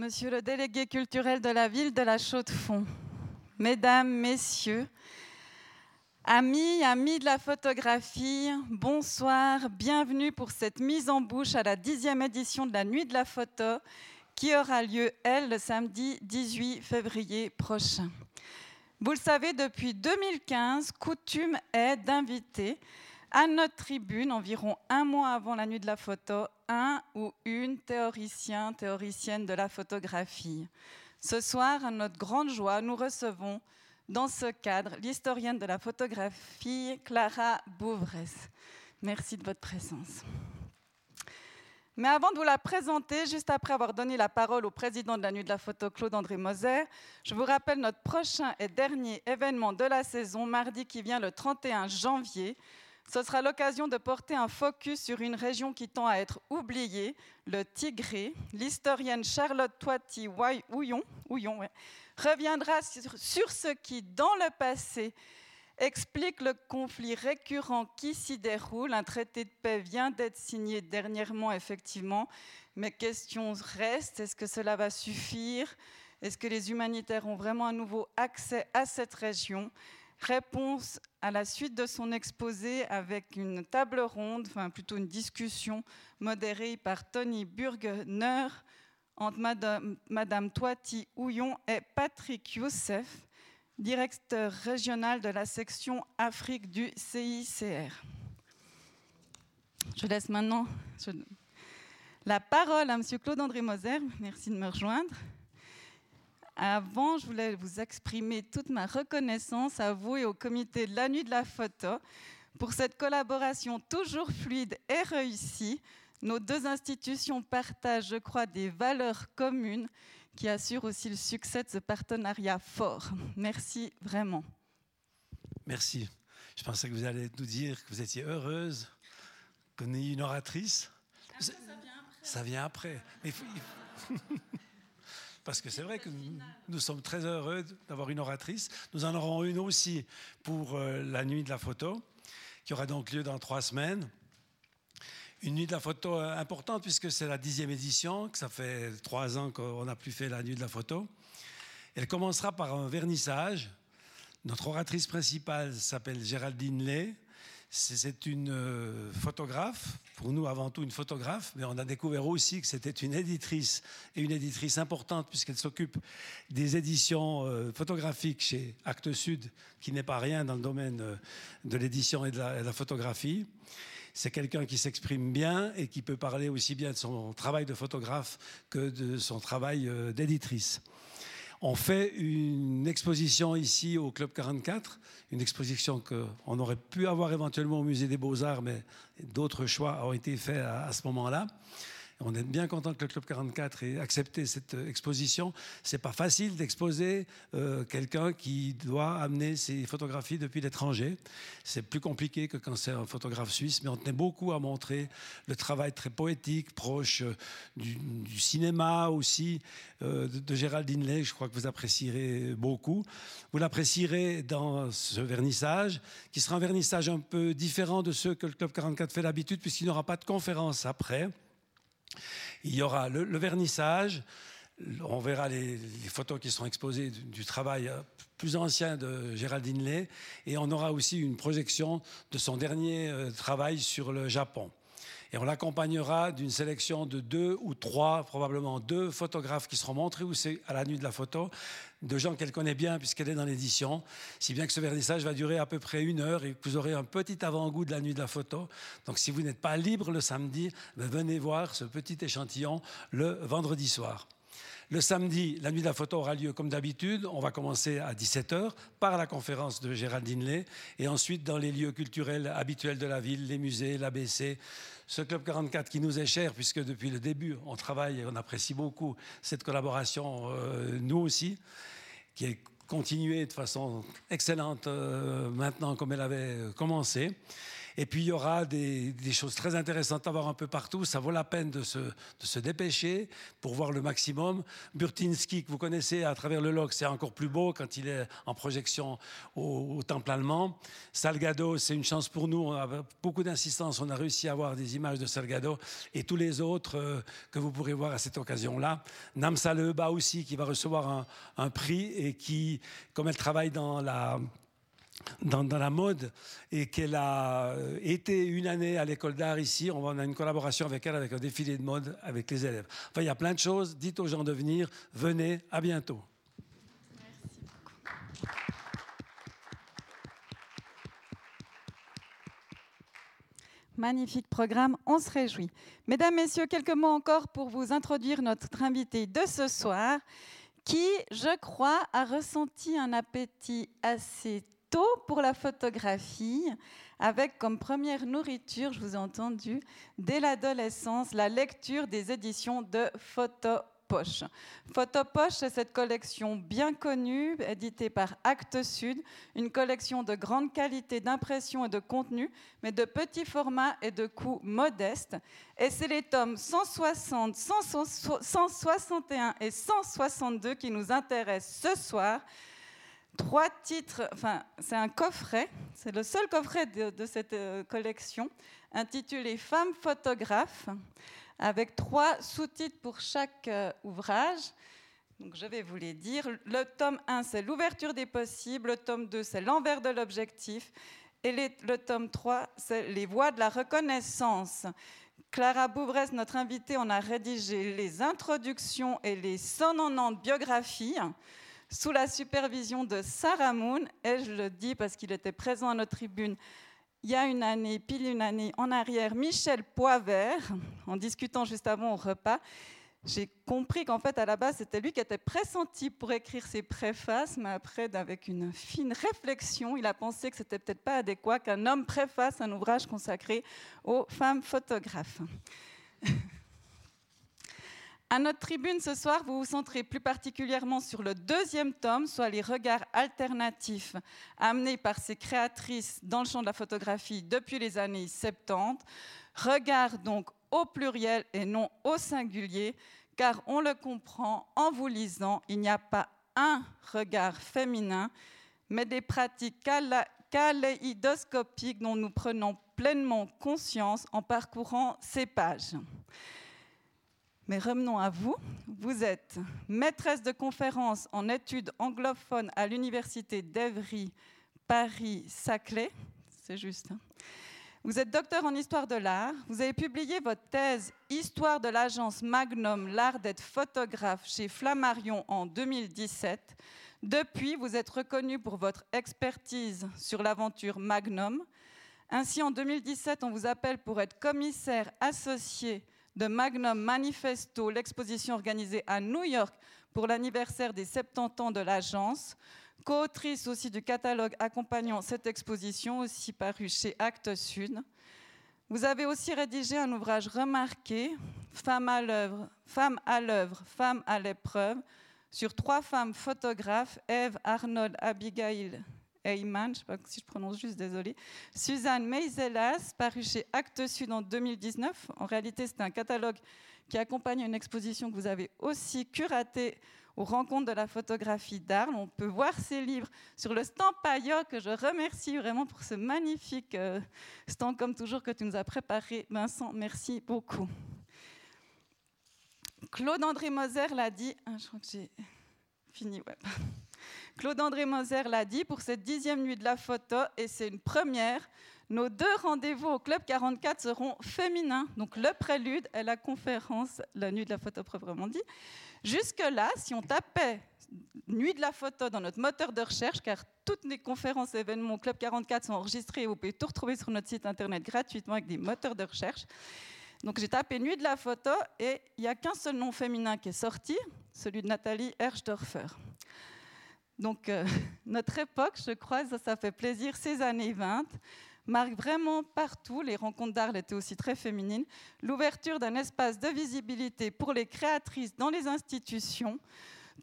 Monsieur le délégué culturel de la ville de la Chaux-de-Fonds, Mesdames, Messieurs, amis, amis de la photographie, bonsoir, bienvenue pour cette mise en bouche à la dixième édition de la Nuit de la photo qui aura lieu, elle, le samedi 18 février prochain. Vous le savez, depuis 2015, coutume est d'inviter à notre tribune, environ un mois avant la nuit de la photo, un ou une théoricien, théoricienne de la photographie. Ce soir, à notre grande joie, nous recevons dans ce cadre l'historienne de la photographie Clara Bouvresse. Merci de votre présence. Mais avant de vous la présenter, juste après avoir donné la parole au président de la Nuit de la Photo, Claude-André Moser, je vous rappelle notre prochain et dernier événement de la saison, mardi qui vient le 31 janvier, ce sera l'occasion de porter un focus sur une région qui tend à être oubliée, le Tigré. L'historienne Charlotte Toiti Houillon, reviendra sur, ce qui, dans le passé, explique le conflit récurrent qui s'y déroule. Un traité de paix vient d'être signé dernièrement, effectivement, mais question reste, est-ce que cela va suffire? Est-ce que les humanitaires ont vraiment un nouveau accès à cette région? Réponse à la suite de son exposé avec une table ronde, enfin plutôt une discussion modérée par Tony Burgener entre Madame, Madame Toiti Houillon et Patrick Youssef, directeur régional de la section Afrique du CICR. Je laisse maintenant la parole à M. Claude-André Moser. Merci de me rejoindre. Avant, je voulais vous exprimer toute ma reconnaissance à vous et au comité de la nuit de la photo pour cette collaboration toujours fluide et réussie. Nos deux institutions partagent, je crois, des valeurs communes qui assurent aussi le succès de ce partenariat fort. Merci vraiment. Merci. Je pensais que vous alliez nous dire que vous étiez heureuse qu'on ait une oratrice. ça vient après. Ça vient après. Mais parce que c'est vrai que nous, sommes très heureux d'avoir une oratrice. Nous en aurons une aussi pour euh, la nuit de la photo, qui aura donc lieu dans trois semaines. Une nuit de la photo euh, importante puisque c'est la dixième édition, que ça fait trois ans qu'on n'a plus fait la nuit de la photo. Elle commencera par un vernissage. Notre oratrice principale s'appelle Géraldine Lay. C'est une euh, photographe, pour nous avant tout une photographe, mais on a découvert aussi que c'était une éditrice, et une éditrice importante puisqu'elle s'occupe des éditions euh, photographiques chez Actes Sud, qui n'est pas rien dans le domaine euh, de l'édition et de la photographie. C'est quelqu'un qui s'exprime bien et qui peut parler aussi bien de son travail de photographe que de son travail d'éditrice. On fait une exposition ici au Club 44, une exposition qu'on aurait pu avoir éventuellement au Musée des Beaux-Arts, mais d'autres choix ont été faits à, ce moment-là. On est bien content que le Club 44 ait accepté cette euh, exposition. C'est pas facile d'exposer euh, quelqu'un qui doit amener ses photographies depuis l'étranger. C'est plus compliqué que quand c'est un photographe suisse, mais on tenait beaucoup à montrer le travail très poétique, proche euh, du, cinéma aussi, de, de Géraldine. Je crois que vous apprécierez beaucoup. Vous l'apprécierez dans ce vernissage, qui sera un vernissage un peu différent de ceux que le Club 44 fait d'habitude, puisqu'il n'y aura pas de conférence après. Il y aura le, vernissage, on verra les, photos qui seront exposées du, travail euh, plus ancien de Géraldine Lay, et on aura aussi une projection de son dernier euh, travail sur le Japon. Et on l'accompagnera d'une sélection de deux ou trois, probablement deux photographes qui seront montrés c'est à la nuit de la photo, de gens qu'elle connaît bien puisqu'elle est dans l'édition, si bien que ce vernissage va durer à peu près une heure et que vous aurez un petit avant-goût de la nuit de la photo. Donc si vous n'êtes pas libre le samedi, ben, venez voir ce petit échantillon le vendredi soir. Le samedi, la nuit de la photo aura lieu comme d'habitude. On va commencer à 17h par la conférence de Géraldine Lay et ensuite dans les lieux culturels habituels de la ville, les musées, l'ABC, ce Club 44 qui nous est cher, puisque depuis le début, on travaille et on apprécie beaucoup cette collaboration, euh, nous aussi, qui est continuée de façon excellente euh, maintenant comme elle avait commencé. Et puis il y aura des, choses très intéressantes à voir un peu partout. Ça vaut la peine de se, dépêcher pour voir le maximum. Burtinsky, que vous connaissez à travers le log, c'est encore plus beau quand il est en projection au, Temple allemand. Salgado, c'est une chance pour nous. Avec beaucoup d'insistance, on a réussi à avoir des images de Salgado et tous les autres euh, que vous pourrez voir à cette occasion-là. Namsa Leba aussi, qui va recevoir un prix et qui, comme elle travaille dans la dans, la mode et qu'elle a euh, été une année à l'école d'art ici. On a une collaboration avec elle, avec un défilé de mode avec les élèves. Enfin, il y a plein de choses. Dites aux gens de venir. Venez. À bientôt. Magnifique programme, on se réjouit. Mesdames, Messieurs, quelques mots encore pour vous introduire notre invité de ce soir, qui, je crois, a ressenti un appétit assez tôt pour la photographie, avec comme première nourriture, je vous ai entendu, dès l'adolescence, la lecture des éditions de Photopoche. Photopoche, c'est cette collection bien connue, éditée par Actes Sud, une collection de grande qualité d'impression et de contenu, mais de petits formats et de coûts modestes. Et c'est les tomes 160, 161 et 162 qui nous intéressent ce soir trois titres, enfin c'est un coffret, c'est le seul coffret de, cette euh, collection, intitulé Femmes photographes, avec trois sous-titres pour chaque euh, ouvrage. Donc je vais vous les dire. Le tome 1, c'est l'ouverture des possibles. Le tome 2, c'est l'envers de l'objectif. Et le tome 3, c'est les voies de la reconnaissance. Clara Bouvresse, notre invitée, on a rédigé les introductions et les 190 biographies sous la supervision de Sarah Moon, et je le dis parce qu'il était présent à notre tribune il y a une année, pile une année en arrière, Michel Poivert, en discutant juste avant au repas, j'ai compris qu'en fait, à la base, c'était lui qui était pressenti pour écrire ses préfaces, mais après, avec une fine réflexion, il a pensé que c'était peut-être pas adéquat qu'un homme préface un ouvrage consacré aux femmes photographes. À notre tribune ce soir, vous vous centrez plus particulièrement sur le deuxième tome, soit les regards alternatifs amenés par ces créatrices dans le champ de la photographie depuis les années 70. Regards donc au pluriel et non au singulier, car on le comprend en vous lisant, il n'y a pas un regard féminin, mais des pratiques kaléidoscopiques dont nous prenons pleinement conscience en parcourant ces pages. Mais revenons à vous. Vous êtes maîtresse de conférences en études anglophones à l'université d'Evry, Paris-Saclay. C'est juste. Hein. vous êtes docteur en histoire de l'art. Vous avez publié votre thèse Histoire de l'agence Magnum, l'art d'être photographe chez Flammarion en 2017. Depuis, vous êtes reconnu pour votre expertise sur l'aventure Magnum. Ainsi, en 2017, on vous appelle pour être commissaire associé de Magnum Manifesto, l'exposition organisée à New York pour l'anniversaire des 70 ans de l'agence, co-autrice aussi du catalogue accompagnant cette exposition, aussi paru chez Actes Sud. Vous avez aussi rédigé un ouvrage remarqué, Femmes à l'œuvre, Femmes à l'œuvre, Femmes à l'épreuve, sur trois femmes photographes, Eve, Arnold, Abigail Heyman, je ne sais pas si je prononce juste, désolé. Suzanne Meiselas, paru chez Actes Sud en 2019. En réalité, c'est un catalogue qui accompagne une exposition que vous avez aussi curatée aux rencontres de la photographie d'Arles. On peut voir ces livres sur le stand Payot, que je remercie vraiment pour ce magnifique euh, stand, comme toujours, que tu nous as préparé. Vincent, merci beaucoup. Claude-André Moser l'a dit. Ah, je crois que j'ai fini. Claude-André Moser l'a dit pour cette dixième nuit de la photo, et c'est une première. Nos deux rendez-vous au Club 44 seront féminins. Donc le prélude et la conférence, la nuit de la photo proprement dit. Jusque-là, si on tapait nuit de la photo dans notre moteur de recherche, car toutes les conférences et événements au Club 44 sont enregistrés et vous pouvez tout retrouver sur notre site internet gratuitement avec des moteurs de recherche. Donc j'ai tapé nuit de la photo et il n'y a qu'un seul nom féminin qui est sorti, celui de Nathalie Herschdorfer. Donc euh, notre époque, je crois, ça, fait plaisir, ces années 20 marque vraiment partout, les rencontres d'art étaient aussi très féminines, l'ouverture d'un espace de visibilité pour les créatrices dans les institutions,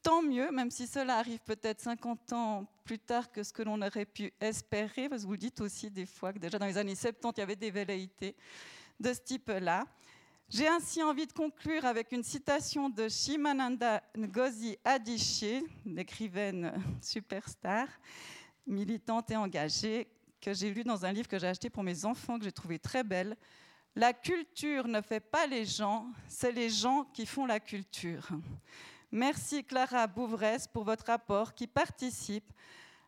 Tant mieux, même si cela arrive peut-être 50 ans plus tard que ce que l'on aurait pu espérer, parce que vous le dites aussi des fois que déjà dans les années 70, il y avait des velléités de ce type-là. J'ai ainsi envie de conclure avec une citation de Shimananda Ngozi Adichie, l'écrivaine superstar, militante et engagée, que j'ai lue dans un livre que j'ai acheté pour mes enfants, que j'ai trouvé très belle. La culture ne fait pas les gens, c'est les gens qui font la culture. Merci Clara Bouvresse pour votre rapport qui participe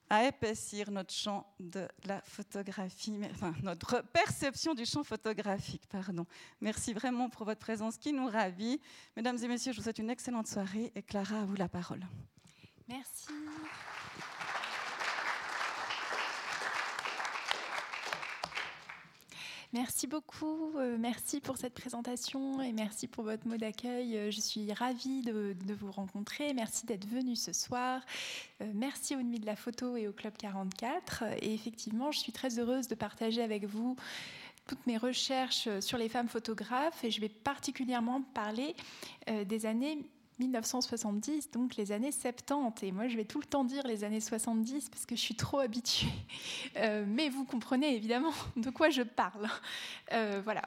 à épaissir notre champ de la photographie, enfin notre perception du champ photographique. Pardon. Merci vraiment pour votre présence qui nous ravit. Mesdames et messieurs, je vous souhaite une excellente soirée et Clara, à vous la parole. Merci. Merci beaucoup, euh, merci pour cette présentation et merci pour votre mot d'accueil. Euh, je suis ravie de, vous rencontrer. Merci d'être venu ce soir. Euh, merci aux Nuits de la Photo et au Club 44. Et effectivement, je suis très heureuse de partager avec vous toutes mes recherches sur les femmes photographes et je vais particulièrement parler des années 1970, donc les années 70. Et moi, je vais tout le temps dire les années 70 parce que je suis trop habituée. Euh, mais vous comprenez évidemment de quoi je parle. Euh, voilà.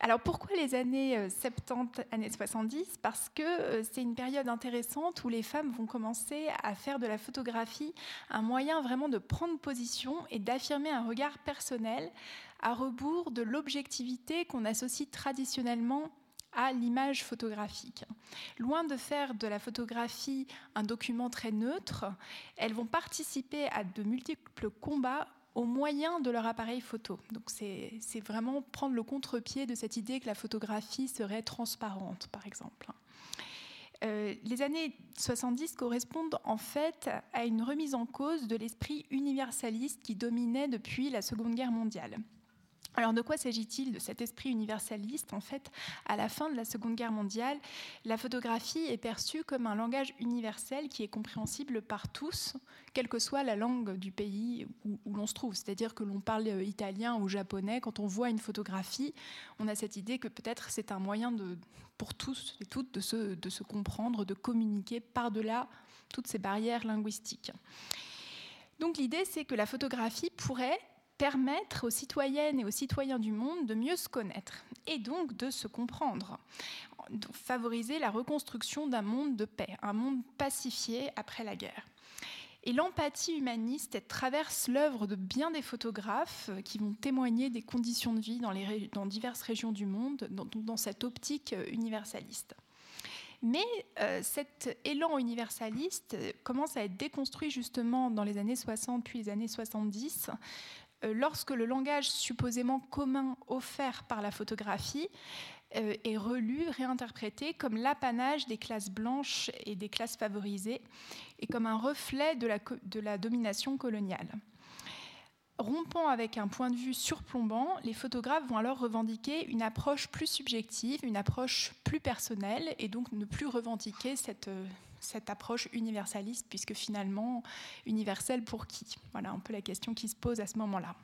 Alors pourquoi les années 70, euh, années 70 Parce que c'est une période intéressante où les femmes vont commencer à faire de la photographie un moyen vraiment de prendre position et d'affirmer un regard personnel à rebours de l'objectivité qu'on associe traditionnellement à l'image photographique. Loin de faire de la photographie un document très neutre, elles vont participer à de multiples combats au moyen de leur appareil photo. Donc c'est vraiment prendre le contre-pied de cette idée que la photographie serait transparente, par exemple. Euh, les années 70 correspondent en fait à une remise en cause de l'esprit universaliste qui dominait depuis la Seconde Guerre mondiale. Alors de quoi s'agit-il de cet esprit universaliste En fait, à la fin de la Seconde Guerre mondiale, la photographie est perçue comme un langage universel qui est compréhensible par tous, quelle que soit la langue du pays où, l'on se trouve. C'est-à-dire que l'on parle italien ou japonais, quand on voit une photographie, on a cette idée que peut-être c'est un moyen pour tous et toutes de se comprendre, de communiquer par-delà toutes ces barrières linguistiques. Donc l'idée, c'est que la photographie pourrait permettre aux citoyennes et aux citoyens du monde de mieux se connaître et donc de se comprendre, favoriser la reconstruction d'un monde de paix, un monde pacifié après la guerre. Et l'empathie humaniste traverse l'œuvre de bien des photographes euh, qui vont témoigner des conditions de vie dans, diverses régions du monde, dans, cette optique euh, universaliste. Mais euh, cet élan universaliste commence à être déconstruit justement dans les années 60 puis les années 70 euh, lorsque le langage supposément commun offert par la photographie euh, est relu, réinterprété comme l'apanage des classes blanches et des classes favorisées, et comme un reflet de la, de la domination coloniale. Rompant avec un point de vue surplombant, les photographes vont alors revendiquer une approche plus subjective, une approche plus personnelle, et donc ne plus revendiquer cette, euh, cette approche universaliste, puisque finalement, universelle pour qui? Voilà un peu la question qui se pose à ce moment-là.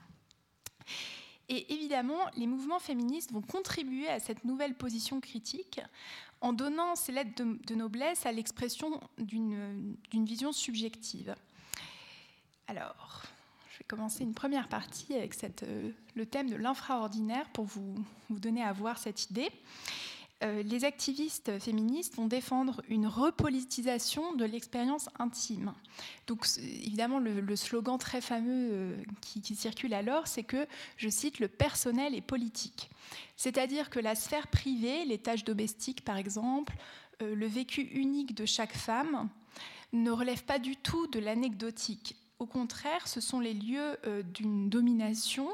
Et évidemment, les mouvements féministes vont contribuer à cette nouvelle position critique en donnant ces lettres de, noblesse à l'expression d'une vision subjective. Alors, je vais commencer une première partie avec euh, le thème de l'infraordinaire pour vous donner à voir cette idée. Euh, les activistes féministes vont défendre une repolitisation de l'expérience intime. Donc évidemment, le, slogan très fameux euh, qui, circule alors, c'est que, je cite, le personnel est politique. C'est-à-dire que la sphère privée, les tâches domestiques par exemple, euh, le vécu unique de chaque femme, ne relève pas du tout de l'anecdotique. Au contraire, ce sont les lieux d'une domination,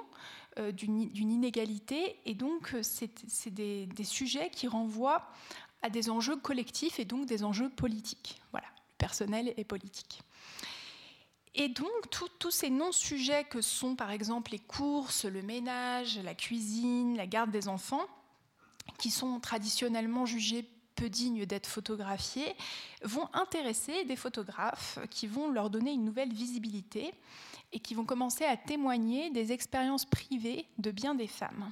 d'une inégalité. Et donc, euh, c'est des, sujets qui renvoient à des enjeux collectifs et donc des enjeux politiques. Voilà, personnel et politique. Et donc, tous ces non-sujets que sont par exemple les courses, le ménage, la cuisine, la garde des enfants, qui sont traditionnellement jugés peu dignes d'être photographiés, vont intéresser des photographes qui vont leur donner une nouvelle visibilité et qui vont commencer à témoigner des expériences privées de bien des femmes.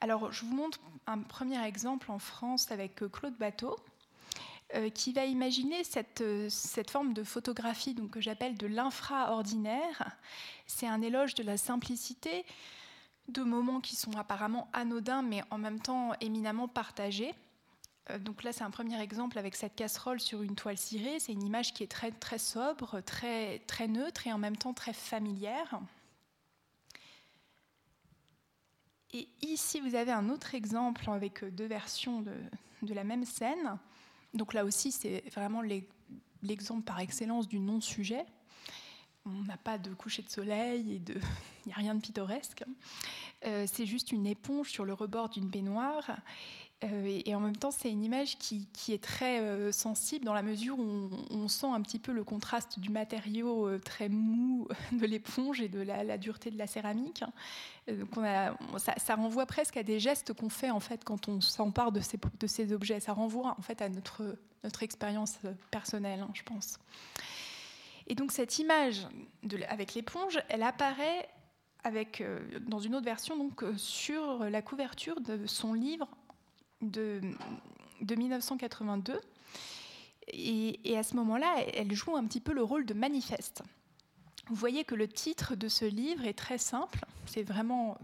Alors, je vous montre un premier exemple en France avec Claude Bateau. qui va imaginer cette, cette forme de photographie que j'appelle de l'infraordinaire. C'est un éloge de la simplicité, de moments qui sont apparemment anodins, mais en même temps éminemment partagés. Euh, donc là, c'est un premier exemple avec cette casserole sur une toile cirée. C'est une image qui est très, très sobre, très, très neutre et en même temps très familière. Et ici, vous avez un autre exemple avec deux versions de, de la même scène. Donc là aussi, c'est vraiment l'exemple par excellence du non-sujet. On n'a pas de coucher de soleil et de... il n'y a rien de pittoresque. Euh, c'est juste une éponge sur le rebord d'une baignoire. Euh, et en même temps, c'est une image qui, est très euh, sensible dans la mesure où on, sent un petit peu le contraste du matériau très mou de l'éponge et de la, dureté de la céramique. Donc ça, renvoie presque à des gestes qu'on fait en fait quand on s'empare de ces, objets. Ça renvoie en fait à notre, expérience personnelle, hein, je pense. Et donc cette image avec l'éponge, elle apparaît euh, dans une autre version donc, euh, sur la couverture de son livre de, de 1982. Et, à ce moment-là, elle joue un petit peu le rôle de manifeste. Vous voyez que le titre de ce livre est très simple. C'est vraiment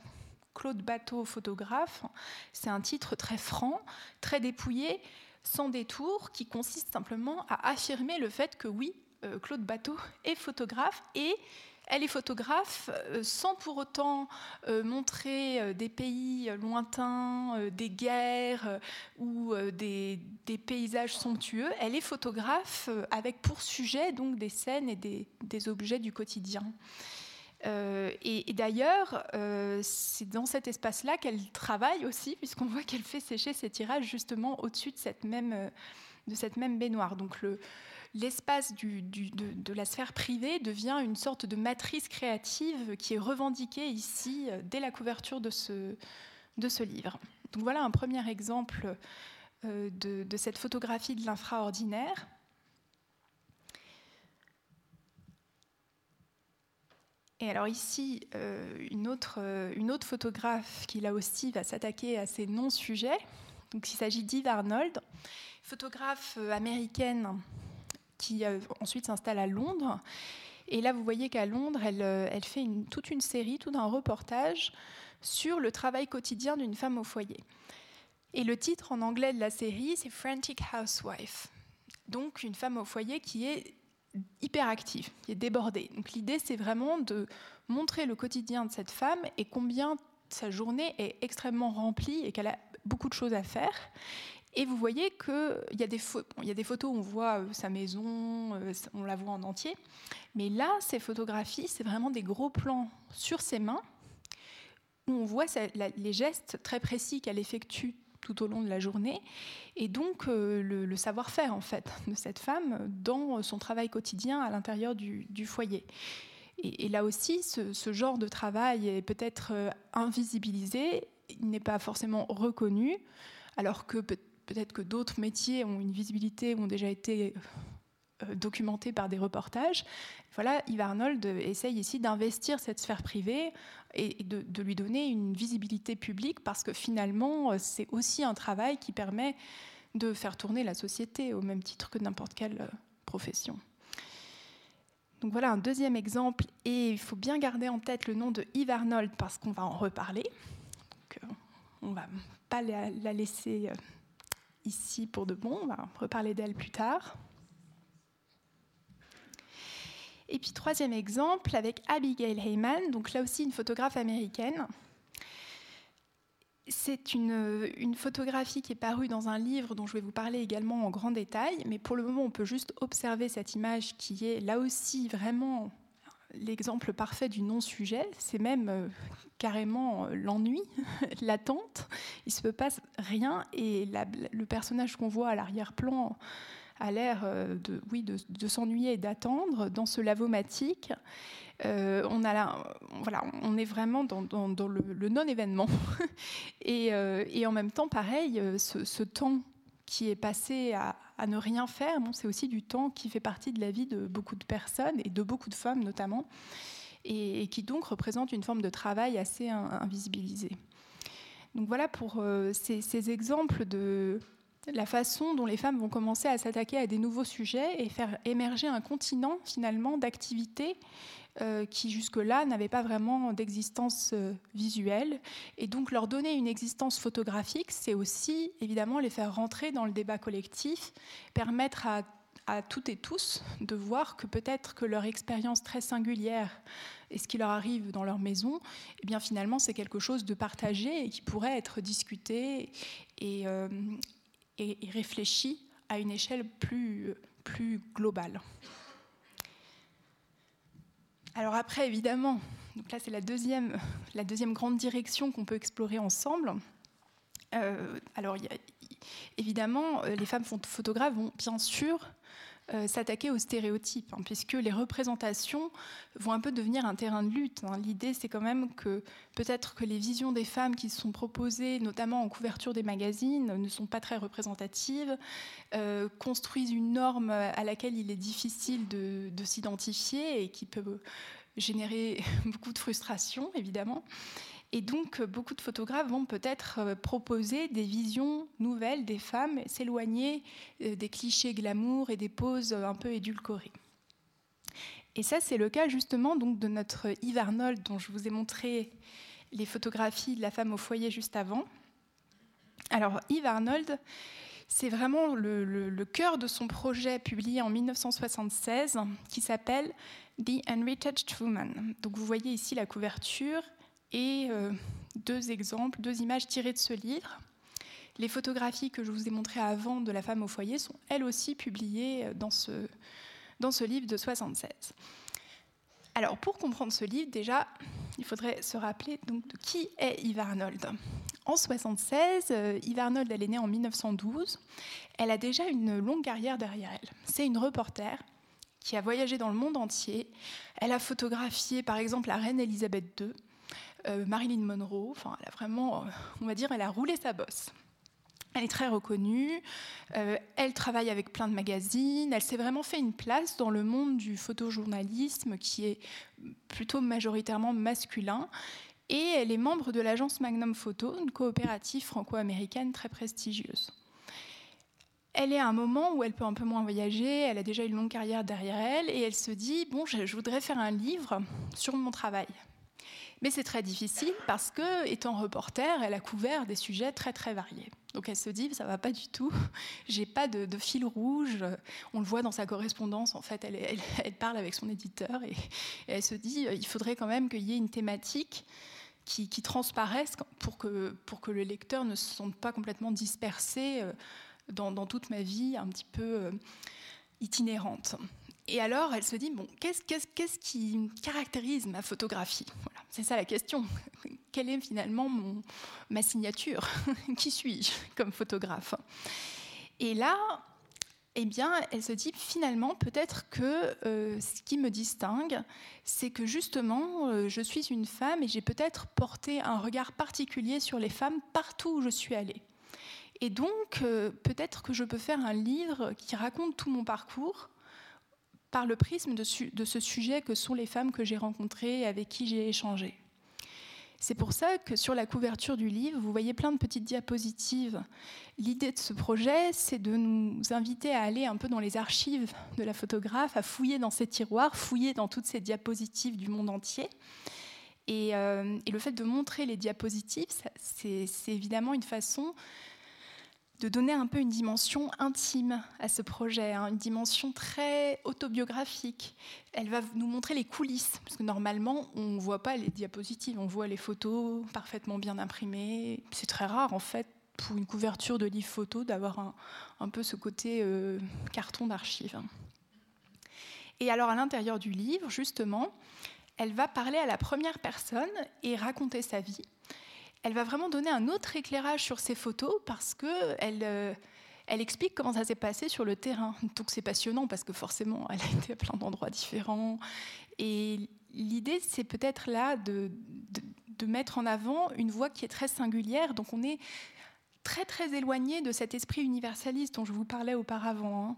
Claude Bateau, photographe. C'est un titre très franc, très dépouillé, sans détour, qui consiste simplement à affirmer le fait que oui, euh, Claude Bateau est photographe et elle est photographe euh, sans pour autant euh, montrer des pays lointains, des guerres ou des, paysages somptueux. Elle est photographe avec pour sujet donc des scènes et des, objets du quotidien. et, d'ailleurs, c'est dans cet espace-là qu'elle travaille aussi, puisqu'on voit qu'elle fait sécher ses tirages justement au-dessus de de cette même baignoire. Donc le, l'espace de, la sphère privée devient une sorte de matrice créative qui est revendiquée ici euh, dès la couverture de ce, livre. Donc voilà un premier exemple euh, de, cette photographie de l'infraordinaire. Et alors ici, euh, une, autre, photographe qui là aussi va s'attaquer à ces non-sujets. Donc il s'agit d'Eve Arnold, photographe américaine qui euh, ensuite s'installe à Londres. Et là, vous voyez qu'à Londres, elle, euh, fait toute une série, tout un reportage sur le travail quotidien d'une femme au foyer. Et le titre en anglais de la série, c'est Frantic Housewife. Donc une femme au foyer qui est hyper active, qui est débordée. Donc l'idée, c'est vraiment de montrer le quotidien de cette femme et combien sa journée est extrêmement remplie et qu'elle a beaucoup de choses à faire. Et vous voyez qu'il y, a des photos où on voit euh, sa maison, euh, on la voit en entier. Mais là, ces photographies, c'est vraiment des gros plans sur ses mains, où on voit les gestes très précis qu'elle effectue tout au long de la journée, et donc euh, le, savoir-faire en fait de cette femme dans son travail quotidien à l'intérieur du, foyer. Et, là aussi, ce, ce, genre de travail est peut-être invisibilisé, il n'est pas forcément reconnu, alors que peut peut-être que d'autres métiers ont une visibilité, ont déjà été euh, documentés par des reportages. Voilà, Yves Arnold essaye ici d'investir cette sphère privée et de, lui donner une visibilité publique parce que finalement, euh, c'est aussi un travail qui permet de faire tourner la société au même titre que n'importe quelle euh, profession. Donc voilà un deuxième exemple et il faut bien garder en tête le nom de Yves Arnold parce qu'on va en reparler. On ne va pas la laisser ici pour de bon. On va reparler d'elle plus tard. Et puis troisième exemple avec Abigail Heyman, donc là aussi une photographe américaine. C'est une, une, photographie qui est parue dans un livre dont je vais vous parler également en grand détail, mais pour le moment on peut juste observer cette image qui est là aussi vraiment l'exemple parfait du non-sujet, c'est même euh, carrément euh, l'ennui, l'attente. Il se peut rien et le personnage qu'on voit à l'arrière-plan a l'air euh, de, oui, de, s'ennuyer et d'attendre dans ce lavomatique. on, est vraiment dans, le, non-événement. et, en même temps, pareil, ce temps qui est passé à, ne rien faire, c'est aussi du temps qui fait partie de la vie de beaucoup de personnes et de beaucoup de femmes notamment, et, qui donc représente une forme de travail assez invisibilisé. Donc voilà pour euh, ces, exemples de, la façon dont les femmes vont commencer à s'attaquer à des nouveaux sujets et faire émerger un continent finalement d'activités euh, qui jusque-là n'avaient pas vraiment d'existence euh, visuelle. Et donc leur donner une existence photographique, c'est aussi évidemment les faire rentrer dans le débat collectif, permettre à, toutes et tous de voir que peut-être que leur expérience très singulière et ce qui leur arrive dans leur maison, eh bien finalement c'est quelque chose de partagé et qui pourrait être discuté et, euh, et, et réfléchi à une échelle plus, plus globale. Alors après, évidemment, donc là c'est la deuxième, la deuxième grande direction qu'on peut explorer ensemble. Euh, alors évidemment, les femmes photographes vont bien sûr euh, s'attaquer aux stéréotypes, hein, puisque les représentations vont un peu devenir un terrain de lutte. Hein. L'idée, c'est quand même que peut-être que les visions des femmes qui sont proposées, notamment en couverture des magazines, ne sont pas très représentatives, euh, construisent une norme à laquelle il est difficile de, de s'identifier et qui peut générer beaucoup de frustration, évidemment. Et donc, beaucoup de photographes vont peut-être euh, proposer des visions nouvelles des femmes, s'éloigner euh, des clichés glamour et des poses un peu édulcorées. Et ça, c'est le cas justement donc, de notre Yves Arnold, dont je vous ai montré les photographies de la femme au foyer juste avant. Alors, Yves Arnold, c'est vraiment le, cœur de son projet publié en 1976 qui s'appelle The Unretouched Woman. Donc, vous voyez ici la couverture et euh, deux exemples, deux images tirées de ce livre. Les photographies que je vous ai montrées avant de la femme au foyer sont elles aussi publiées dans ce, dans ce livre de 76. Alors pour comprendre ce livre, déjà, il faudrait se rappeler donc, qui est Yves Arnold. En 76, euh, Yves Arnold, elle est née en 1912. Elle a déjà une longue carrière derrière elle. C'est une reporter qui a voyagé dans le monde entier. Elle a photographié par exemple la reine Elisabeth II. Euh, Marilyn Monroe. Enfin, elle a vraiment, euh, on va dire, elle a roulé sa bosse. Elle est très reconnue, euh, elle travaille avec plein de magazines, elle s'est vraiment fait une place dans le monde du photojournalisme qui est plutôt majoritairement masculin. Et elle est membre de l'agence Magnum Photo, une coopérative franco-américaine très prestigieuse. Elle est à un moment où elle peut un peu moins voyager, elle a déjà une longue carrière derrière elle, et elle se dit, bon, je voudrais faire un livre sur mon travail. Mais c'est très difficile parce que, étant reporter, elle a couvert des sujets très très variés. Donc elle se dit, ça va pas du tout, j'ai pas de, fil rouge. On le voit dans sa correspondance, en fait, elle, elle, parle avec son éditeur et, elle se dit, il faudrait quand même qu'il y ait une thématique qui, qui, transparaisse pour que, pour que le lecteur ne se sente pas complètement dispersé euh, dans, dans toute ma vie un petit peu euh, itinérante. Et alors, elle se dit, bon, qu'est-ce qu qu qui caractérise ma photographie? Voilà, C'est ça la question. Quelle est finalement mon, ma signature? Qui suis-je comme photographe? Et là, eh bien, elle se dit, finalement, peut-être que euh, ce qui me distingue, c'est que justement, euh, je suis une femme et j'ai peut-être porté un regard particulier sur les femmes partout où je suis allée. Et donc, euh, peut-être que je peux faire un livre qui raconte tout mon parcours, par le prisme de, ce sujet que sont les femmes que j'ai rencontrées et avec qui j'ai échangé. C'est pour ça que sur la couverture du livre, vous voyez plein de petites diapositives. L'idée de ce projet, c'est de nous inviter à aller un peu dans les archives de la photographe, à fouiller dans ses tiroirs, fouiller dans toutes ces diapositives du monde entier. Et, euh, et le fait de montrer les diapositives, c'est évidemment une façon de donner un peu une dimension intime à ce projet, hein, une dimension très autobiographique. Elle va nous montrer les coulisses, parce que normalement, on ne voit pas les diapositives, on voit les photos parfaitement bien imprimées. C'est très rare, en fait, pour une couverture de livre photo, d'avoir un, peu ce côté euh, carton d'archives. Et alors, à l'intérieur du livre, justement, elle va parler à la première personne et raconter sa vie elle va vraiment donner un autre éclairage sur ces photos parce qu'elle euh, elle explique comment ça s'est passé sur le terrain. Donc c'est passionnant parce que forcément, elle a été à plein d'endroits différents. Et l'idée, c'est peut-être là de, de, de, mettre en avant une voix qui est très singulière. Donc on est très très éloigné de cet esprit universaliste dont je vous parlais auparavant. Hein.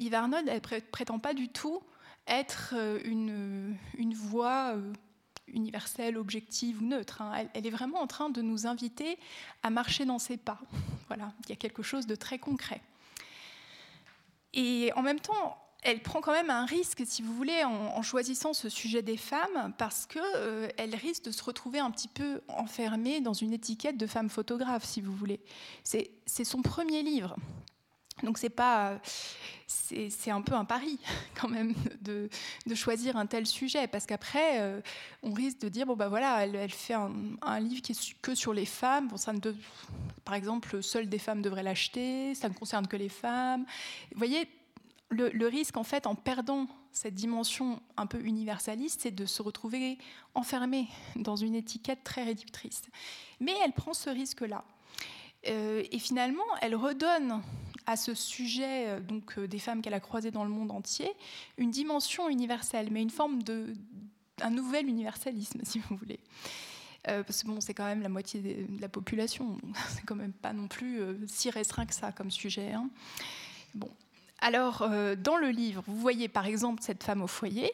Yves Arnold, elle prétend pas du tout être euh, une, une voix... Euh, universelle, objective ou neutre. Hein. Elle, elle, est vraiment en train de nous inviter à marcher dans ses pas. Voilà, il y a quelque chose de très concret. Et en même temps, elle prend quand même un risque, si vous voulez, en, choisissant ce sujet des femmes, parce qu'elle euh, risque de se retrouver un petit peu enfermée dans une étiquette de femme photographe, si vous voulez. C'est son premier livre. Donc c'est pas, c'est un peu un pari quand même de, choisir un tel sujet parce qu'après euh, on risque de dire bon bah voilà elle, fait un, livre qui est que sur les femmes. Ça ne par exemple seules des femmes devraient l'acheter, ça ne concerne que les femmes. Vous voyez le, risque, en fait, en perdant cette dimension un peu universaliste, c'est de se retrouver enfermé dans une étiquette très réductrice. Mais elle prend ce risque-là. Euh, et finalement, elle redonne à ce sujet euh, donc, euh, des femmes qu'elle a croisées dans le monde entier une dimension universelle, mais une forme de un nouvel universalisme, si vous voulez. parce que bon, c'est quand même la moitié de la population, c'est quand même pas non plus si restreint que ça comme sujet. Hein. Bon, alors, euh, dans le livre, vous voyez par exemple cette femme au foyer.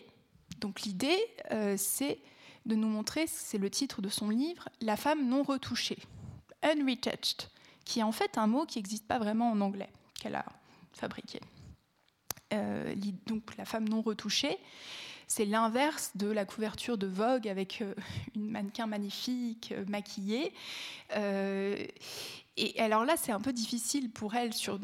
Donc l'idée, euh, c'est de nous montrer, c'est le titre de son livre, La femme non retouchée, unretouched, qui est en fait un mot qui n'existe pas vraiment en anglais, qu'elle a fabriqué. Euh, donc la femme non retouchée, c'est l'inverse de la couverture de Vogue avec une mannequin magnifique, maquillée. Et alors là, c'est un peu difficile pour elle sur,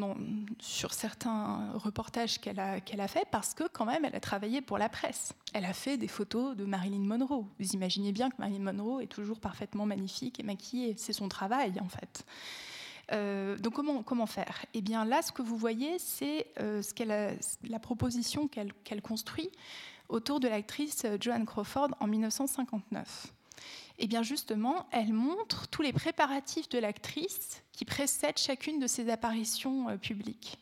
sur certains reportages qu'elle a, qu'elle a fait parce que quand même, elle a travaillé pour la presse. Elle a fait des photos de Marilyn Monroe. Vous imaginez bien que Marilyn Monroe est toujours parfaitement magnifique et maquillée. C'est son travail, en fait. Euh, donc comment, faire? Eh bien là, ce que vous voyez, c'est euh, la proposition qu'elle, construit autour de l'actrice Joan Crawford en 1959. Et eh bien justement, elle montre tous les préparatifs de l'actrice qui précèdent chacune de ses apparitions euh, publiques.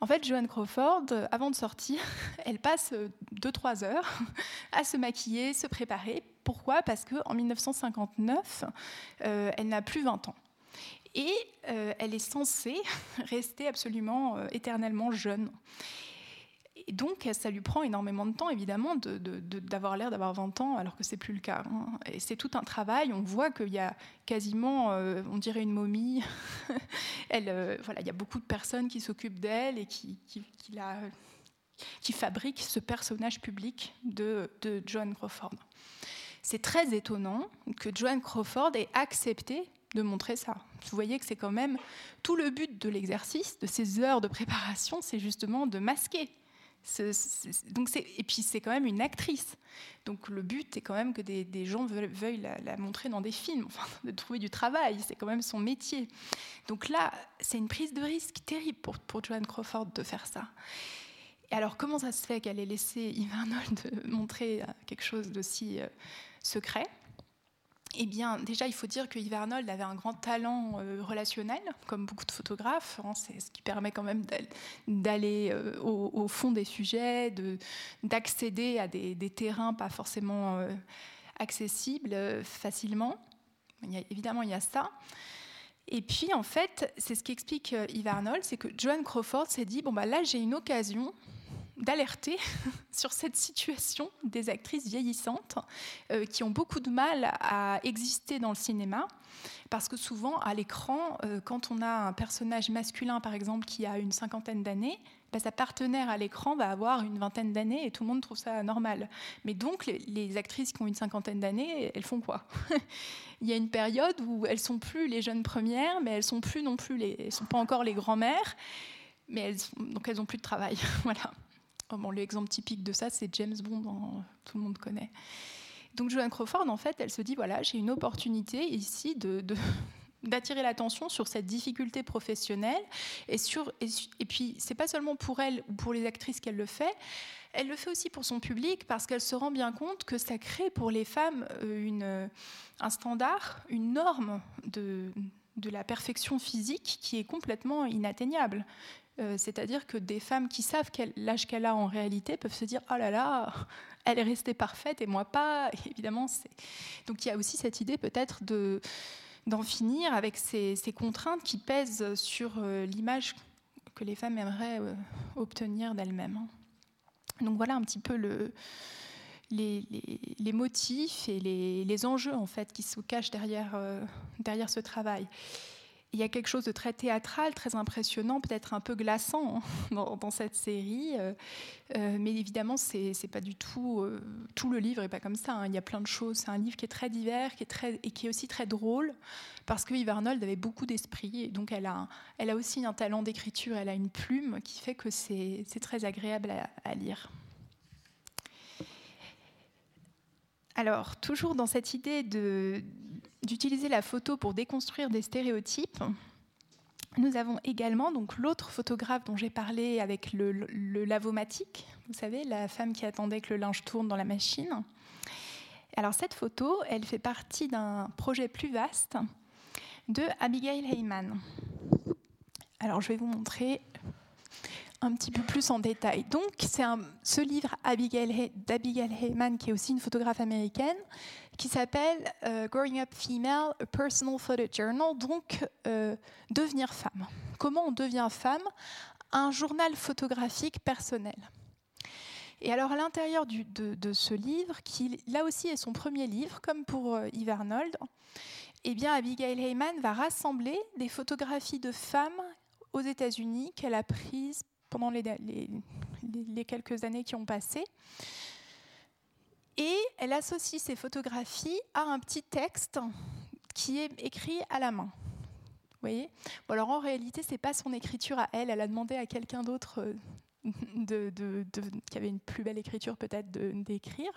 En fait, Joan Crawford, euh, avant de sortir, elle passe 2-3 euh, heures à se maquiller, se préparer. Pourquoi? Parce qu'en 1959, elle n'a plus 20 ans. Et elle est censée rester absolument éternellement jeune. Et donc, ça lui prend énormément de temps, évidemment, d'avoir l'air d'avoir 20 ans, alors que c'est plus le cas. Hein. C'est tout un travail. On voit qu'il y a quasiment, euh, on dirait une momie. Euh, il y a beaucoup de personnes qui s'occupent d'elle et qui, qui, fabriquent ce personnage public de Joan Crawford. C'est très étonnant que Joan Crawford ait accepté de montrer ça. Vous voyez que c'est quand même tout le but de l'exercice, de ces heures de préparation, c'est justement de masquer donc et puis c'est quand même une actrice. Donc le but est quand même que des, gens veuillent, la, montrer dans des films, de trouver du travail, c'est quand même son métier. Donc là, c'est une prise de risque terrible pour, pour Joanne Crawford de faire ça. Et alors comment ça se fait qu'elle ait laissé Yves Arnold montrer quelque chose d'aussi euh, secret? Eh bien, déjà, il faut dire que Yves Arnold avait un grand talent euh, relationnel, comme beaucoup de photographes. Hein, c'est ce qui permet quand même d'aller euh, au, fond des sujets, d'accéder à des, terrains pas forcément euh, accessibles facilement. évidemment, il y a ça. Et puis, en fait, c'est ce qui explique Yves Arnold, c'est que Joan Crawford s'est dit, bon, bah, là, j'ai une occasion d'alerter sur cette situation des actrices vieillissantes euh, qui ont beaucoup de mal à exister dans le cinéma. Parce que souvent, à l'écran, euh, quand on a un personnage masculin, par exemple, qui a une cinquantaine d'années, bah, sa partenaire à l'écran va avoir une vingtaine d'années et tout le monde trouve ça normal. Mais donc, les, actrices qui ont une cinquantaine d'années, elles font quoi? Il y a une période où elles sont plus les jeunes premières, mais elles sont plus non plus les, elles sont pas encore les grands-mères, mais donc elles ont plus de travail. voilà. Oh, bon, L'exemple typique de ça, c'est James Bond, tout le monde connaît. Donc Joanne Crawford, en fait, elle se dit, voilà, j'ai une opportunité ici de, d'attirer l'attention sur cette difficulté professionnelle et sur et, et puis c'est pas seulement pour elle ou pour les actrices qu'elle le fait elle le fait aussi pour son public parce qu'elle se rend bien compte que ça crée pour les femmes euh, une, un standard, une norme de, de la perfection physique qui est complètement inatteignable. Euh, c'est-à-dire que des femmes qui savent l'âge qu'elle a en réalité peuvent se dire Oh là là, elle est restée parfaite et moi pas. évidemment, donc il y a aussi cette idée peut-être d'en finir avec ces, contraintes qui pèsent sur euh, l'image que les femmes aimeraient euh, obtenir d'elles-mêmes. Donc voilà un petit peu le. les, motifs et les, les, enjeux en fait qui se cachent derrière, derrière ce travail il y a quelque chose de très théâtral, très impressionnant, peut-être un peu glaçant hein, dans, cette série. Euh, euh, mais évidemment, c'est pas du tout. Euh, tout le livre n'est pas comme ça. Hein. Il y a plein de choses. C'est un livre qui est très divers qui est très, et qui est aussi très drôle parce que Yves Arnold avait beaucoup d'esprit. Et donc, elle a, elle a aussi un talent d'écriture. Elle a une plume qui fait que c'est très agréable à lire. Alors, toujours dans cette idée d'utiliser la photo pour déconstruire des stéréotypes. Nous avons également donc l'autre photographe dont j'ai parlé avec le, lavomatique, vous savez, la femme qui attendait que le linge tourne dans la machine. Alors cette photo, elle fait partie d'un projet plus vaste de Abigail Heyman. Alors je vais vous montrer un petit peu plus en détail. Donc, c'est ce livre d'Abigail Heyman, qui est aussi une photographe américaine, qui s'appelle euh, Growing Up Female, a Personal Photo Journal, donc euh, devenir femme. Comment on devient femme? Un journal photographique personnel. Et alors, à l'intérieur de, ce livre, qui là aussi est son premier livre, comme pour euh, Yves Arnold, eh bien, Abigail Heyman va rassembler des photographies de femmes aux États-Unis qu'elle a prises pendant les, quelques années qui ont passé. Et elle associe ces photographies à un petit texte qui est écrit à la main. Vous voyez? Alors en réalité, ce n'est pas son écriture à elle. Elle a demandé à quelqu'un d'autre euh, de, qui avait une plus belle écriture peut-être d'écrire.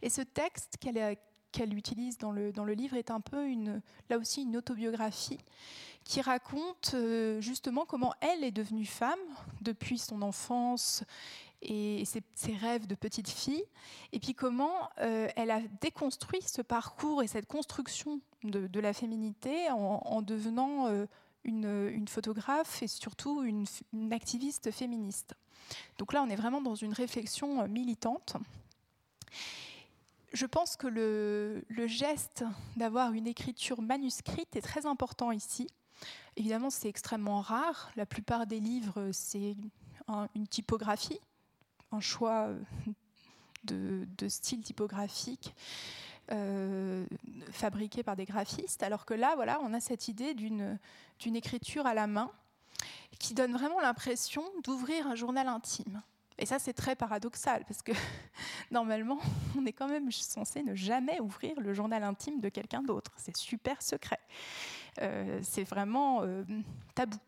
Et ce texte qu'elle qu'elle utilise dans le, dans le livre est un peu une, là aussi une autobiographie qui raconte euh, justement comment elle est devenue femme depuis son enfance et ses, rêves de petite fille, et puis comment euh, elle a déconstruit ce parcours et cette construction de, la féminité en, devenant euh, une, photographe et surtout une, activiste féministe. Donc là, on est vraiment dans une réflexion militante. Je pense que le geste d'avoir une écriture manuscrite est très important ici. Évidemment, c'est extrêmement rare. La plupart des livres, c'est une typographie, un choix de, style typographique euh, fabriqué par des graphistes. Alors que là, voilà, on a cette idée d'une écriture à la main qui donne vraiment l'impression d'ouvrir un journal intime. Et ça, c'est très paradoxal, parce que normalement, on est quand même censé ne jamais ouvrir le journal intime de quelqu'un d'autre. C'est super secret. Euh, c'est vraiment euh, tabou.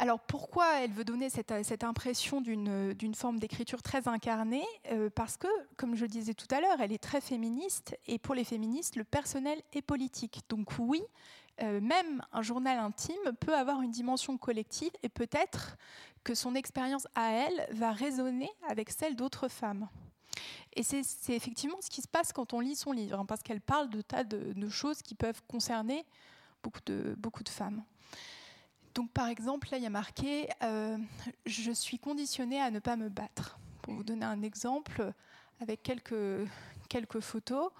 Alors pourquoi elle veut donner cette, impression d'une forme d'écriture très incarnée? Euh, Parce que, comme je le disais tout à l'heure, elle est très féministe et pour les féministes, le personnel est politique. Donc oui, même un journal intime peut avoir une dimension collective et peut-être que son expérience à elle va résonner avec celle d'autres femmes. Et c'est effectivement ce qui se passe quand on lit son livre, hein, parce qu'elle parle de tas de, choses qui peuvent concerner beaucoup de, beaucoup de femmes. Donc par exemple, là, il y a marqué euh, Je suis conditionnée à ne pas me battre ». Pour vous donner un exemple, avec quelques, quelques photos,